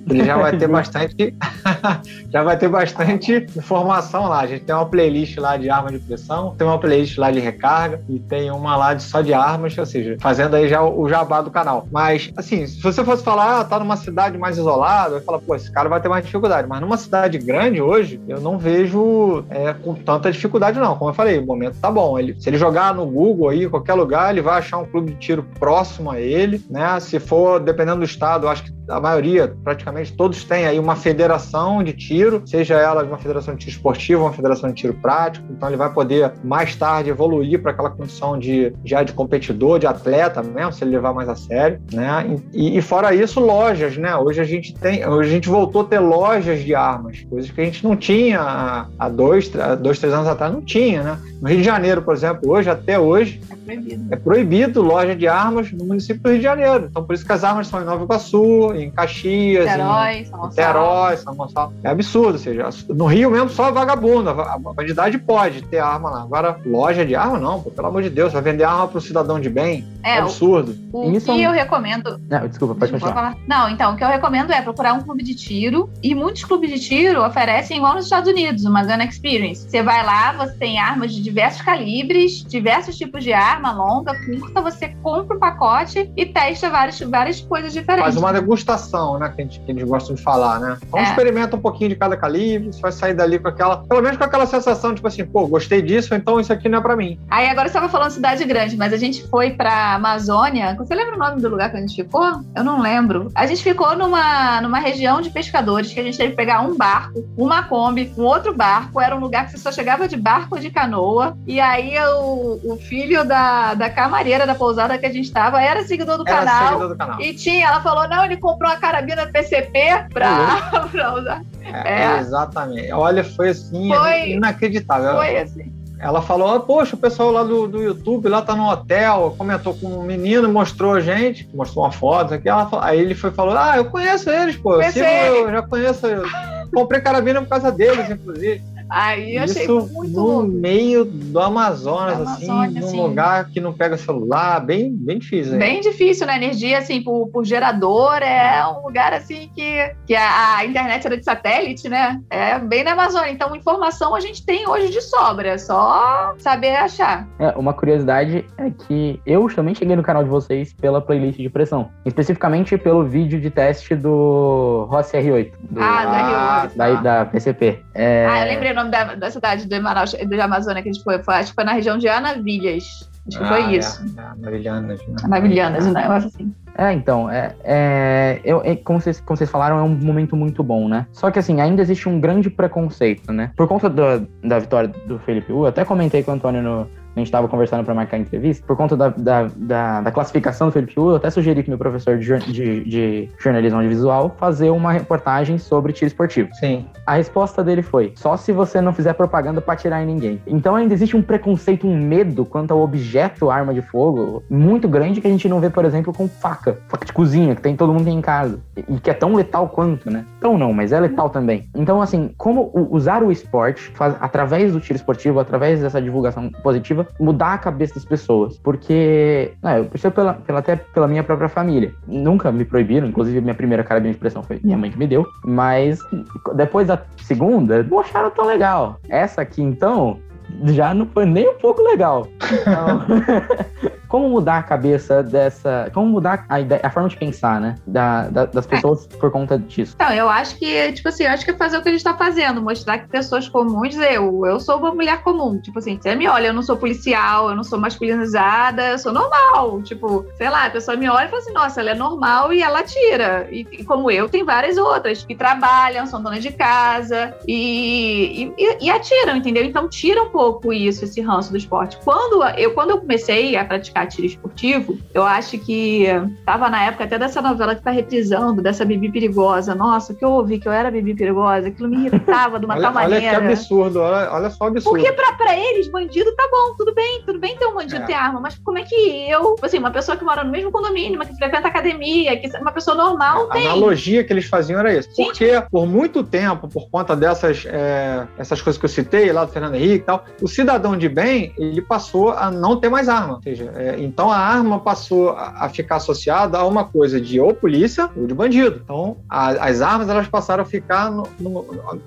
Ele já vai ter bastante já vai ter bastante informação lá. A gente tem uma playlist lá de arma de pressão, tem uma playlist lá de recarga e tem uma lá de, só de armas, ou seja, fazendo aí já o, jabá do canal. Mas, assim, se você fosse falar, ah, tá numa cidade mais isolada, eu falo, pô, esse cara vai ter mais dificuldade. Mas numa cidade grande hoje, eu não vejo é, com tanta dificuldade, não. Como eu falei, o momento tá bom. Ele, se ele jogar no Google aí, qualquer lugar, ele vai achar um clube de tiro próximo a ele, né? Se for, dependendo do estado, eu acho que a maioria, praticamente todos têm aí uma federação de tiro, seja ela uma federação de tiro esportivo, uma federação de tiro prático, então ele vai poder mais tarde evoluir para aquela condição de já de competidor, de atleta mesmo, se ele levar mais a sério, né? E, e, fora isso, lojas, né? Hoje a gente tem, hoje a gente voltou a ter lojas de armas, coisas que a gente não tinha há dois, dois três anos atrás, não tinha, né? No Rio de Janeiro, por exemplo, hoje, até hoje, proibido. É proibido loja de armas no município do Rio de Janeiro. Então, por isso que as armas são em Nova Iguaçu, em Caxias, Niterói, em São Gonçalo. É absurdo. Ou seja, no Rio mesmo só vagabundo. A bandidade pode ter arma lá. Agora, loja de arma, não. Pô, pelo amor de Deus. Vai vender arma para o cidadão de bem. É, é absurdo. O, o que é um... eu recomendo... Não, desculpa, pode continuar. Não, então, o que eu recomendo é procurar um clube de tiro. E muitos clubes de tiro oferecem, igual nos Estados Unidos, uma Gun Experience. Você vai lá, você tem armas de diversos calibres, diversos tipos de arma, longa, curta, você compra o pacote e testa várias, várias coisas diferentes. Faz uma degustação, né? Que a gente, que a gente gosta de falar, né? Então é. experimenta um pouquinho de cada calibre, você vai sair dali com aquela, pelo menos com aquela sensação, tipo assim, pô, gostei disso, então isso aqui não é pra mim. Aí agora você estava falando cidade grande, mas a gente foi pra Amazônia. Você lembra o nome do lugar que a gente ficou? Eu não lembro. A gente ficou numa, numa região de pescadores que a gente teve que pegar um barco, uma Kombi, um outro barco. Era um lugar que você só chegava de barco ou de canoa. E aí o, o filho da, da camareira da pousada que a gente estava era seguidor do, era canal, seguidor do canal. E tinha, ela falou: não, ele comprou uma carabina PCP pra, uhum. usar. É, é. Exatamente. Olha, foi assim, foi, inacreditável. Foi assim. Ela falou: ah, Poxa, o pessoal lá do, do YouTube lá tá no hotel, comentou com um menino, mostrou a gente, mostrou uma foto aqui. Ela, aí ele foi falou: Ah, eu conheço eles, pô. Eu, sigo, eu já conheço. Eu comprei carabina por causa deles, inclusive. Aí eu achei muito no meio do Amazonas, assim, Amazônia, num assim. lugar que não pega celular, bem, bem difícil. Hein? Bem difícil, né? Energia, assim, por, por gerador, é um lugar, assim, que, que a, a, internet era de satélite, né? É bem na Amazônia. Então, informação a gente tem hoje de sobra, é só saber achar. É, uma curiosidade é que eu também cheguei no canal de vocês pela playlist de pressão. Especificamente pelo vídeo de teste do Rossi R8. Do, ah, do R8. Da, da PCP. É... Ah, eu lembrei o nome da, da cidade do Manaus, do Amazônia que a gente foi, foi, acho que foi na região de Anavilhas. Acho que ah, foi é, isso. É, Anavilhanas. Né? Anavilhanas, um negócio assim. É, então, é, é, eu, é, como, vocês, como vocês falaram, é um momento muito bom, né? Só que, assim, ainda existe um grande preconceito, né? Por conta do, da vitória do Felipe U, eu até comentei com o Antônio no, a gente estava conversando para marcar a entrevista, por conta da, da, da, da, classificação do Felipe U, eu até sugeri que meu professor de, de, de jornalismo audiovisual fazer uma reportagem sobre tiro esportivo. Sim. A resposta dele foi: só se você não fizer propaganda para atirar em ninguém. Então ainda existe um preconceito, um medo quanto ao objeto arma de fogo muito grande que a gente não vê, por exemplo, com faca, faca de cozinha, que tem todo mundo tem em casa e que é tão letal quanto, né? Então não, mas é letal também. Então assim, como usar o esporte faz, através do tiro esportivo, através dessa divulgação positiva mudar a cabeça das pessoas. Porque, né, eu percebo pela, pela, até pela minha própria família. Nunca me proibiram, inclusive minha primeira carabina de pressão foi minha mãe que me deu. Mas depois da segunda, não acharam tão legal. Essa aqui, então, já não foi nem um pouco legal. Então, como mudar a cabeça dessa. Como mudar a, ideia, a forma de pensar, né? Da, da, das pessoas é. por conta disso. Então, eu acho que, tipo assim, eu acho que é fazer o que a gente tá fazendo, mostrar que pessoas comuns, eu, eu sou uma mulher comum. Tipo assim, você me olha, eu não sou policial, eu não sou masculinizada, eu sou normal. Tipo, sei lá, a pessoa me olha e fala assim, nossa, ela é normal e ela tira. E, e como eu, tem várias outras que trabalham, são donas de casa e, e, e atiram, entendeu? Então tira um pouco isso, esse ranço do esporte. Quando eu, quando eu comecei a praticar tiro esportivo, eu acho que tava na época até dessa novela que tá reprisando, dessa Bibi Perigosa. Nossa, o que eu ouvi que eu era Bibi Perigosa, aquilo me irritava de uma olha, tal maneira. Olha que absurdo, olha, olha só absurdo. Porque pra, pra eles, bandido tá bom, tudo bem, tudo bem ter um bandido é. ter arma, mas como é que eu, assim, uma pessoa que mora no mesmo condomínio, que frequenta academia, que uma pessoa normal tem. A analogia que eles faziam era isso. Gente, Porque por muito tempo, por conta dessas é, essas coisas que eu citei lá do Fernando Henrique e tal, o cidadão de bem, ele passou a não ter mais arma. Ou seja, É, então a arma passou a, ficar associada a uma coisa de ou polícia ou de bandido. Então a, as armas elas passaram a ficar no, no,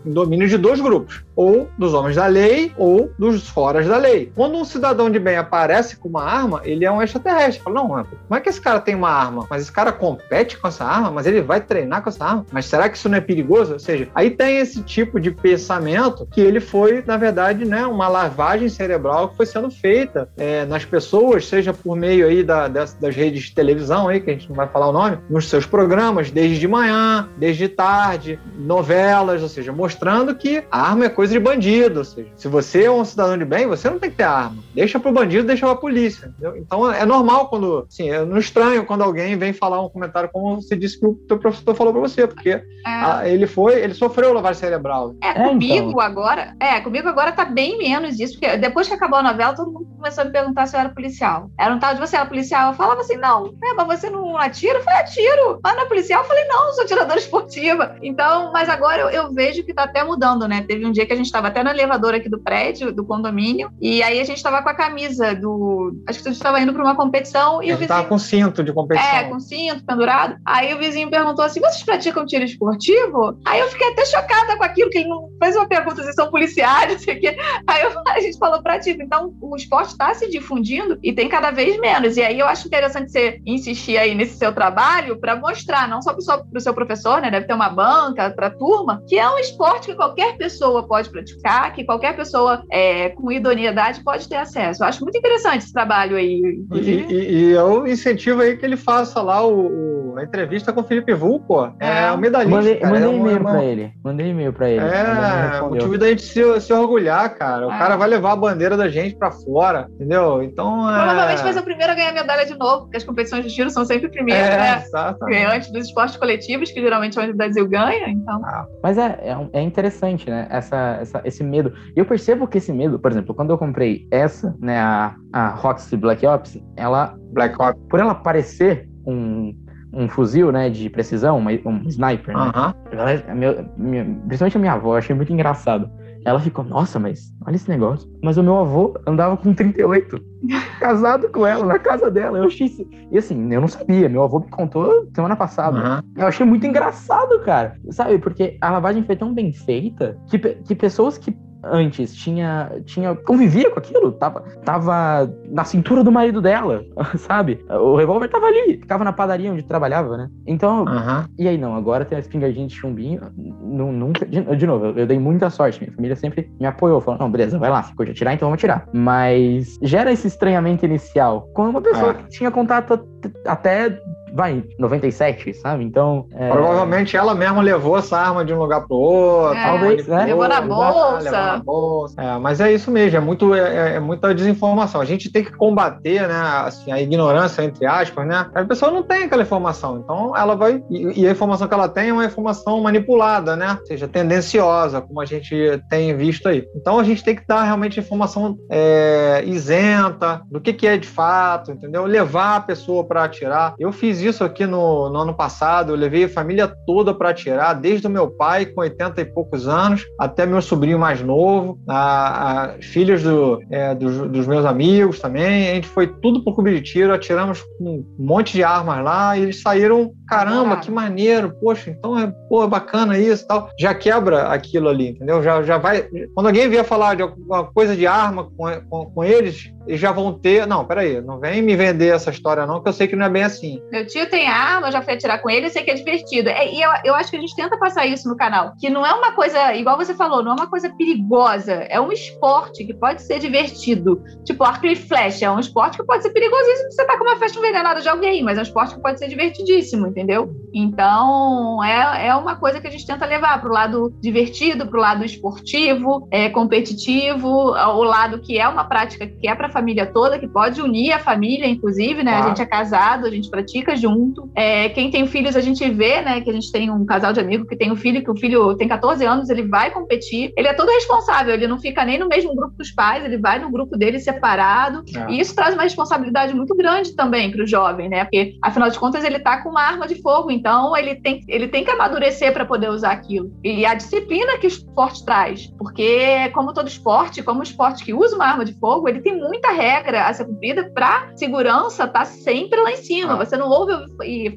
no, domínio de dois grupos, ou dos homens da lei ou dos foras da lei. Quando um cidadão de bem aparece com uma arma, ele é um extraterrestre. Fala, não, como é que esse cara tem uma arma? Mas esse cara compete com essa arma? Mas ele vai treinar com essa arma? Mas será que isso não é perigoso? Ou seja, aí tem esse tipo de pensamento que ele foi, na verdade, né, uma lavagem cerebral que foi sendo feita é, nas pessoas, seja por meio aí da, das, das, redes de televisão aí, que a gente não vai falar o nome, nos seus programas, desde de manhã, desde tarde, novelas, ou seja, mostrando que a arma é coisa de bandido, ou seja, se você é um cidadão de bem, você não tem que ter arma. Deixa pro bandido, deixa pra polícia. Entendeu? Então é normal quando, assim, eu não estranho quando alguém vem falar um comentário como você disse que o teu professor falou pra você, porque é. a, ele foi, ele sofreu lavagem cerebral. É, é comigo então. agora, é, comigo agora tá bem menos isso, porque depois que acabou a novela, todo mundo começou a me perguntar se eu era policial. Era um tal de você era policial. Eu falava assim, não, é, mas você não atira? Eu falei, atiro. Mas não é policial? Eu falei, não, sou tiradora esportiva. Então, mas agora eu, eu vejo que tá até mudando, né? Teve um dia que a gente tava até no elevador aqui do prédio, do condomínio, e aí a gente tava com a camisa do. Acho que a gente tava indo pra uma competição e a o vizinho. Tava com cinto de competição. É, com cinto pendurado. Aí o vizinho perguntou assim: vocês praticam tiro esportivo? Aí eu fiquei até chocada com aquilo, que ele não fez uma pergunta se são policiais, não sei o quê. Aí eu, a gente falou pratica. Então, o esporte está se difundindo e tem cada vez menos. E aí eu acho interessante você insistir aí nesse seu trabalho para mostrar, não só para o seu professor, né? Deve ter uma banca para turma, que é um esporte que qualquer pessoa pode praticar, que qualquer pessoa é, com idoneidade pode ter acesso. Eu acho muito interessante esse trabalho aí. E, e, e eu incentivo aí que ele faça lá o, o a entrevista com o Felipe Vulco. É, é o medalhista. Mandei, cara, mandei é e-mail para ele. Mandei e-mail para ele. É, motivo da gente se, se orgulhar, cara. O é. cara vai levar a bandeira da gente para fora, entendeu? Então. É... Provavelmente vai ser o primeiro a ganhar medalha de novo, porque as competições de tiro são sempre primeiras, é, né? Exatamente. Antes dos esportes coletivos, que geralmente é onde o Brasil ganha, então. Ah. Mas é, é, é, interessante, né? Essa, essa, esse medo. E eu percebo que esse medo, por exemplo, quando eu comprei essa, né, a, a Roxy Black Ops, ela. Black Ops. Por ela parecer um um fuzil, né, de precisão, um sniper, né? Uhum. principalmente a minha avó, eu achei muito engraçado. Ela ficou, nossa, mas olha esse negócio. Mas o meu avô andava com 38, casado com ela, na casa dela. Eu achei isso. E assim, eu não sabia, meu avô me contou semana passada. Uhum. Eu achei muito engraçado, cara. Sabe, porque a lavagem foi tão bem feita que, que pessoas que antes tinha, tinha convivia com aquilo, tava, tava na cintura do marido dela, sabe? O revólver tava ali, ficava na padaria onde trabalhava, né? Então, uhum. e aí não, agora tem a espingardinha de chumbinho, não, nunca, de, de novo, eu, eu, dei muita sorte, minha família sempre me apoiou, falou, não, beleza, vai lá, se pode atirar, então vamos atirar. Mas gera esse estranhamento inicial com uma pessoa é. que tinha contato até vai, 97, sabe? Então. É... Provavelmente ela mesma levou essa arma de um lugar pro outro. É, talvez, né? Levou na bolsa. Levou na bolsa. É, mas é isso mesmo, é, muito, é, é, é, muita desinformação. A gente tem que combater, né, assim, a ignorância, entre aspas, né? A pessoa não tem aquela informação, então ela vai. E, e a informação que ela tem é uma informação manipulada, né? Ou seja, tendenciosa, como a gente tem visto aí. Então a gente tem que dar realmente informação é, isenta do que, que é de fato, entendeu? Levar a pessoa para atirar. Eu fiz isso aqui no, no ano passado. Eu levei a família toda para tirar, desde o meu pai, com 80 e poucos anos, até meu sobrinho mais novo, a, a filhos do, é, dos, dos, meus amigos também. A gente foi tudo de tiro, atiramos um monte de armas lá e eles saíram, caramba, que maneiro, poxa, então é pô, bacana isso e tal. Já quebra aquilo ali, entendeu? Já, já vai. Quando alguém vier falar de alguma coisa de arma com, com, com eles, eles já vão ter. Não, peraí, não vem me vender essa história, não, que eu sei que não é bem assim. Meu tio tem arma, eu já fui atirar com ele, eu sei que é divertido. É, e eu, eu acho que a gente tenta passar isso no canal. Que não é uma coisa, igual você falou, não é uma coisa perigosa. É um esporte que pode ser divertido. Tipo, arco e flecha é um esporte que pode ser perigosíssimo se você tá com uma festa envenenada de alguém, mas é um esporte que pode ser divertidíssimo, entendeu? Então, é, é uma coisa que a gente tenta levar pro lado divertido, pro lado esportivo, é, competitivo, o lado que é uma prática que é para família toda, que pode unir a família, inclusive, né? A gente é casado, a gente pratica junto. É, quem tem filhos, a gente vê, né, que a gente tem um casal de amigo que tem um filho, que o filho tem 14 anos, ele vai competir, ele é todo responsável, ele não fica nem no mesmo grupo dos pais, ele vai no grupo dele separado. É. E isso traz uma responsabilidade muito grande também para o jovem, né? Porque, afinal de contas, ele está com uma arma de fogo, então ele tem, ele tem que amadurecer para poder usar aquilo. E a disciplina que o esporte traz, porque, como todo esporte, como o esporte que usa uma arma de fogo, ele tem muita regra a ser cumprida para segurança estar tá sempre lá em cima. Ah. Você não ouve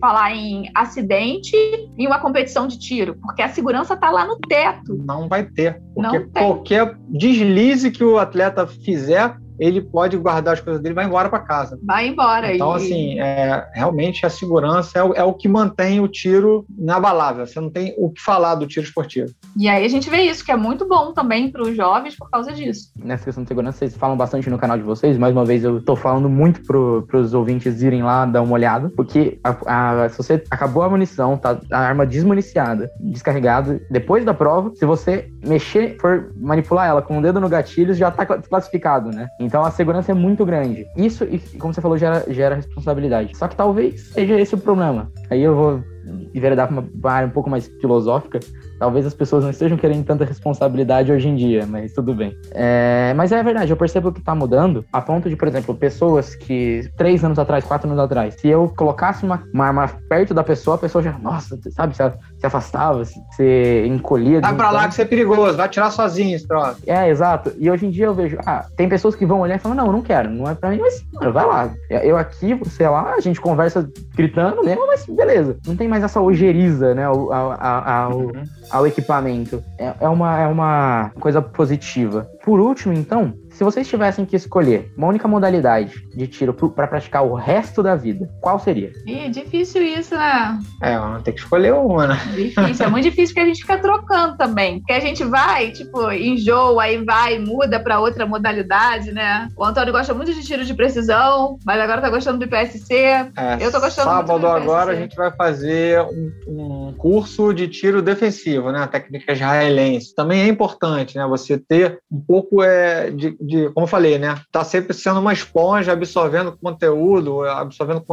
falar em acidente em uma competição de tiro, porque a segurança está lá no teto. Não vai ter. Porque qualquer deslize que o atleta fizer, ele pode guardar as coisas dele e vai embora para casa. Vai embora. Então, e... assim, é, realmente a segurança é o, é o, que mantém o tiro inabalável. Você não tem o que falar do tiro esportivo. E aí a gente vê isso, que é muito bom também para os jovens por causa disso. Nessa questão de segurança, vocês falam bastante no canal de vocês. Mais uma vez, eu estou falando muito para os ouvintes irem lá dar uma olhada, porque a, a, se você acabou a munição, tá a arma desmuniciada, descarregada, depois da prova, se você mexer, for manipular ela com o dedo no gatilho, já está classificado, né? Então a segurança é muito grande. Isso, como você falou, gera, gera responsabilidade. Só que talvez seja esse o problema. Aí eu vou enveredar para uma área um pouco mais filosófica, Talvez as pessoas não estejam querendo tanta responsabilidade hoje em dia, mas tudo bem. É, mas é verdade, eu percebo que está mudando a ponto de, por exemplo, pessoas que três anos atrás, quatro anos atrás, se eu colocasse uma, uma arma perto da pessoa, a pessoa já, nossa, sabe, se, se afastava, se, se encolhia. Vai pra lá que você é perigoso, vai tirar sozinho esse troço. É, exato. E hoje em dia eu vejo, ah, tem pessoas que vão olhar e falam, não, não quero, não é pra mim, mas mano, vai lá. Eu aqui, você lá, a gente conversa gritando mesmo, mas beleza. Não tem mais essa ojeriza, né, ao, ao, ao, uhum. ao equipamento. É, é, uma, é uma coisa positiva. Por último, então, se vocês tivessem que escolher uma única modalidade de tiro para praticar o resto da vida, qual seria? Ih, difícil isso, né? É, vamos ter que escolher uma, né? Difícil, é muito difícil porque a gente fica trocando também. Porque a gente vai, tipo, enjoa, aí vai, muda para outra modalidade, né? O Antônio gosta muito de tiro de precisão, mas agora tá gostando do IPSC. É, eu tô gostando sábado muito do agora a gente vai fazer um, um curso de tiro defensivo, né? A técnica israelense. Também é importante, né? Você ter um pouco é, de de, como eu falei, né? Tá sempre sendo uma esponja, absorvendo conteúdo, absorvendo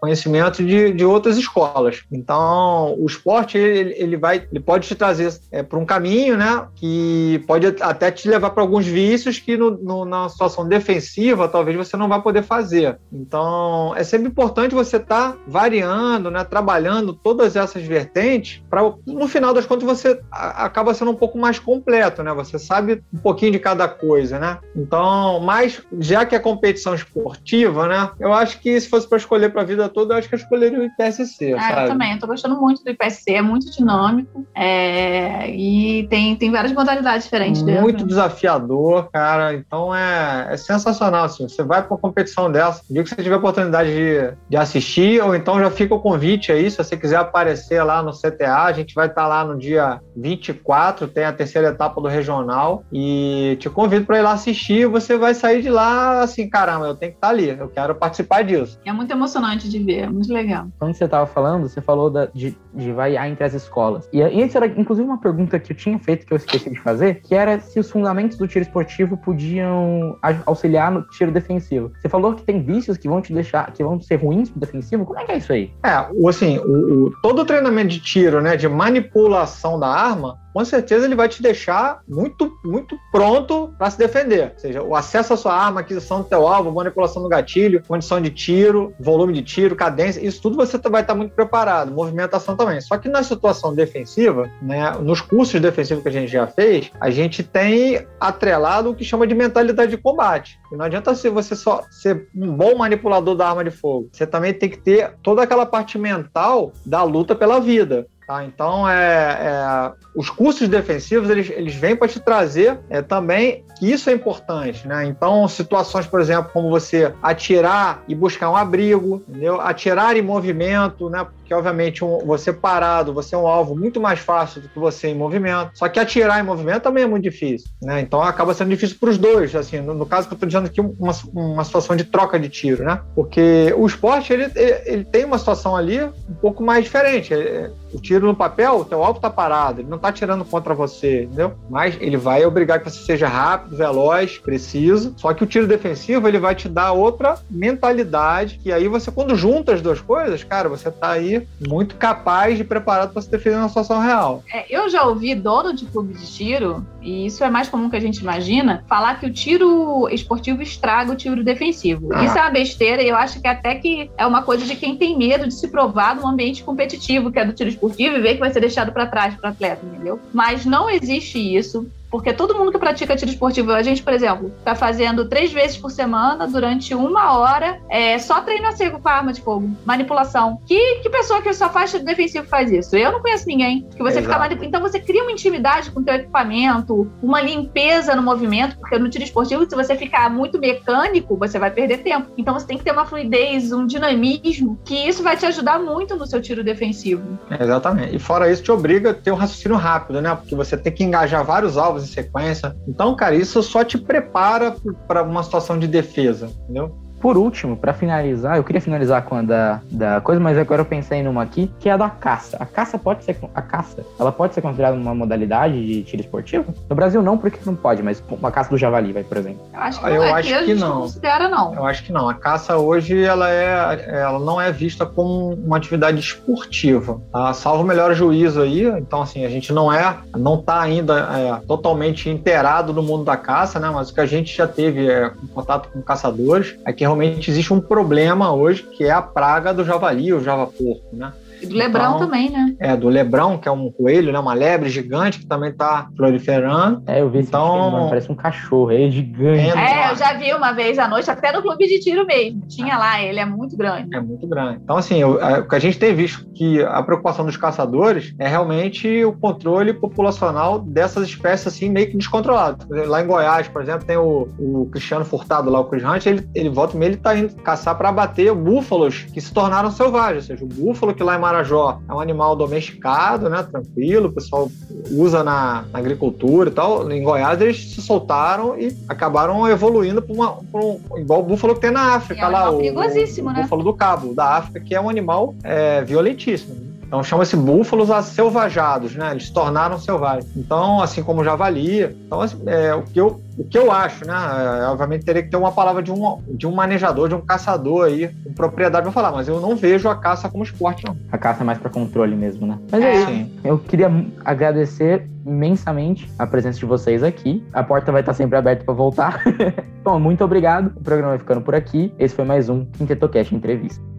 conhecimento de, de outras escolas. Então, o esporte, ele, ele vai, ele pode te trazer é, para um caminho, né? Que pode até te levar para alguns vícios que no, no, na situação defensiva, talvez você não vá poder fazer. Então, é sempre importante você estar tá variando, né? Trabalhando todas essas vertentes para, no final das contas, você acaba sendo um pouco mais completo, né? Você sabe um pouquinho de cada coisa, né? Então, mas já que é competição esportiva, né? Eu acho que se fosse para escolher para a vida toda, eu acho que eu escolheria o IPSC. Ah, eu também. Eu tô gostando muito do IPSC, é muito dinâmico é... e tem, tem várias modalidades diferentes. Muito dentro. desafiador, cara. Então é, é sensacional. Assim. Você vai para uma competição dessa, dia que você tiver a oportunidade de, de assistir, ou então já fica o convite aí, se você quiser aparecer lá no CTA, a gente vai estar tá lá no dia 24, tem a terceira etapa do regional, e te convido para ir lá assistir assistir, você vai sair de lá assim, caramba, eu tenho que estar ali, eu quero participar disso. É muito emocionante de ver, é muito legal. Quando você estava falando, você falou da, de, de variar entre as escolas. E, e isso era, inclusive, uma pergunta que eu tinha feito, que eu esqueci de fazer, que era se os fundamentos do tiro esportivo podiam auxiliar no tiro defensivo. Você falou que tem vícios que vão te deixar, que vão ser ruins pro defensivo. Como é que é isso aí? É, o, assim, o, o todo o treinamento de tiro, né, de manipulação da arma, com certeza ele vai te deixar muito, muito pronto para se defender. Ou seja, o acesso à sua arma, aquisição do teu alvo, manipulação do gatilho, condição de tiro, volume de tiro, cadência, isso tudo você vai estar muito preparado, movimentação também. Só que na situação defensiva, né, nos cursos defensivos que a gente já fez, a gente tem atrelado o que chama de mentalidade de combate. E não adianta ser você só ser um bom manipulador da arma de fogo. Você também tem que ter toda aquela parte mental da luta pela vida. Tá? Então, é, é, os cursos defensivos eles, eles vêm para te trazer é, também que isso é importante. Né? Então, situações, por exemplo, como você atirar e buscar um abrigo, entendeu? atirar em movimento, né? Que obviamente um, você parado, você é um alvo muito mais fácil do que você em movimento. Só que atirar em movimento também é muito difícil, né? Então acaba sendo difícil para os dois, assim, no, no, caso que eu estou dizendo aqui, uma, uma situação de troca de tiro, né? Porque o esporte, ele, ele, ele tem uma situação ali um pouco mais diferente. Ele, o tiro no papel, o teu alvo está parado, ele não está tirando contra você, entendeu? Mas ele vai obrigar que você seja rápido, veloz, preciso. Só que o tiro defensivo, ele vai te dar outra mentalidade, que aí você, quando junta as duas coisas, cara, você está aí muito capaz de preparado para se defender na situação real. É, eu já ouvi dono de clube de tiro, e isso é mais comum que a gente imagina, falar que o tiro esportivo estraga o tiro defensivo. Ah. Isso é uma besteira e eu acho que até que é uma coisa de quem tem medo de se provar num ambiente competitivo, que é do tiro esportivo e ver que vai ser deixado para trás para atleta, entendeu? Mas não existe isso. Porque todo mundo que pratica tiro esportivo, a gente, por exemplo, tá fazendo três vezes por semana, durante uma hora, é, só treino a seco com a arma de fogo, manipulação. Que, que pessoa que só faz tiro defensivo faz isso? Eu não conheço ninguém. Que você fica manip... Então você cria uma intimidade com o teu equipamento, uma limpeza no movimento, porque no tiro esportivo, se você ficar muito mecânico, você vai perder tempo. Então você tem que ter uma fluidez, um dinamismo, que isso vai te ajudar muito no seu tiro defensivo. exatamente. E fora isso, te obriga a ter um raciocínio rápido, né? Porque você tem que engajar vários alvos em sequência. Então, cara, isso só te prepara para uma situação de defesa, entendeu? Por último, para finalizar, eu queria finalizar com a da, da coisa, mas agora eu pensei numa aqui, que é a da caça. A caça pode ser a caça, ela pode ser considerada uma modalidade de tiro esportivo? No Brasil não, porque não pode, mas uma caça do javali, vai, por exemplo. Eu acho que, eu não, acho que não. considera não. Eu acho que não. A caça hoje ela é, ela não é vista como uma atividade esportiva, tá? Salvo o melhor juízo aí. Então assim, a gente não é, não tá ainda é, totalmente inteirado no mundo da caça, né? Mas o que a gente já teve é contato com caçadores é que realmente existe um problema hoje, que é a praga do javali, o java-porco, né? E do Lebrão então, também, né? É, do Lebrão, que é um coelho, né? Uma lebre gigante que também tá proliferando. É, eu vi então, esse parece um cachorro, é gigante. É, eu já vi uma vez à noite, até no clube de tiro mesmo. Tinha lá, ele é muito grande. É muito grande. Então, assim, eu, a, o que a gente tem visto que a preocupação dos caçadores é realmente o controle populacional dessas espécies, assim, meio que descontrolado. Lá em Goiás, por exemplo, tem o, o Cristiano Furtado lá, o Chris Hunt, ele, ele volta e meia, ele tá indo caçar para abater búfalos que se tornaram selvagens. Ou seja, o búfalo que lá em Marajó é um animal domesticado, né, tranquilo, o pessoal usa na, na agricultura e tal. Em Goiás eles se soltaram e acabaram evoluindo para um, igual o búfalo que tem na África é um lá, o, perigosíssimo, o, o né? búfalo do cabo da África, que é um animal é, violentíssimo. Então chama-se búfalos acelvajados, né? Eles se tornaram selvagens. Então, assim como o javali. Então, assim, é, o, que eu, o que eu acho, né? É, obviamente teria que ter uma palavra de um, de um manejador, de um caçador aí, com propriedade para falar, mas eu não vejo a caça como esporte, não. A caça é mais para controle mesmo, né? Mas é, isso. Eu queria agradecer imensamente a presença de vocês aqui. A porta vai estar sempre aberta para voltar. Bom, muito obrigado. O programa vai ficando por aqui. Esse foi mais um Quintetocast Entrevista.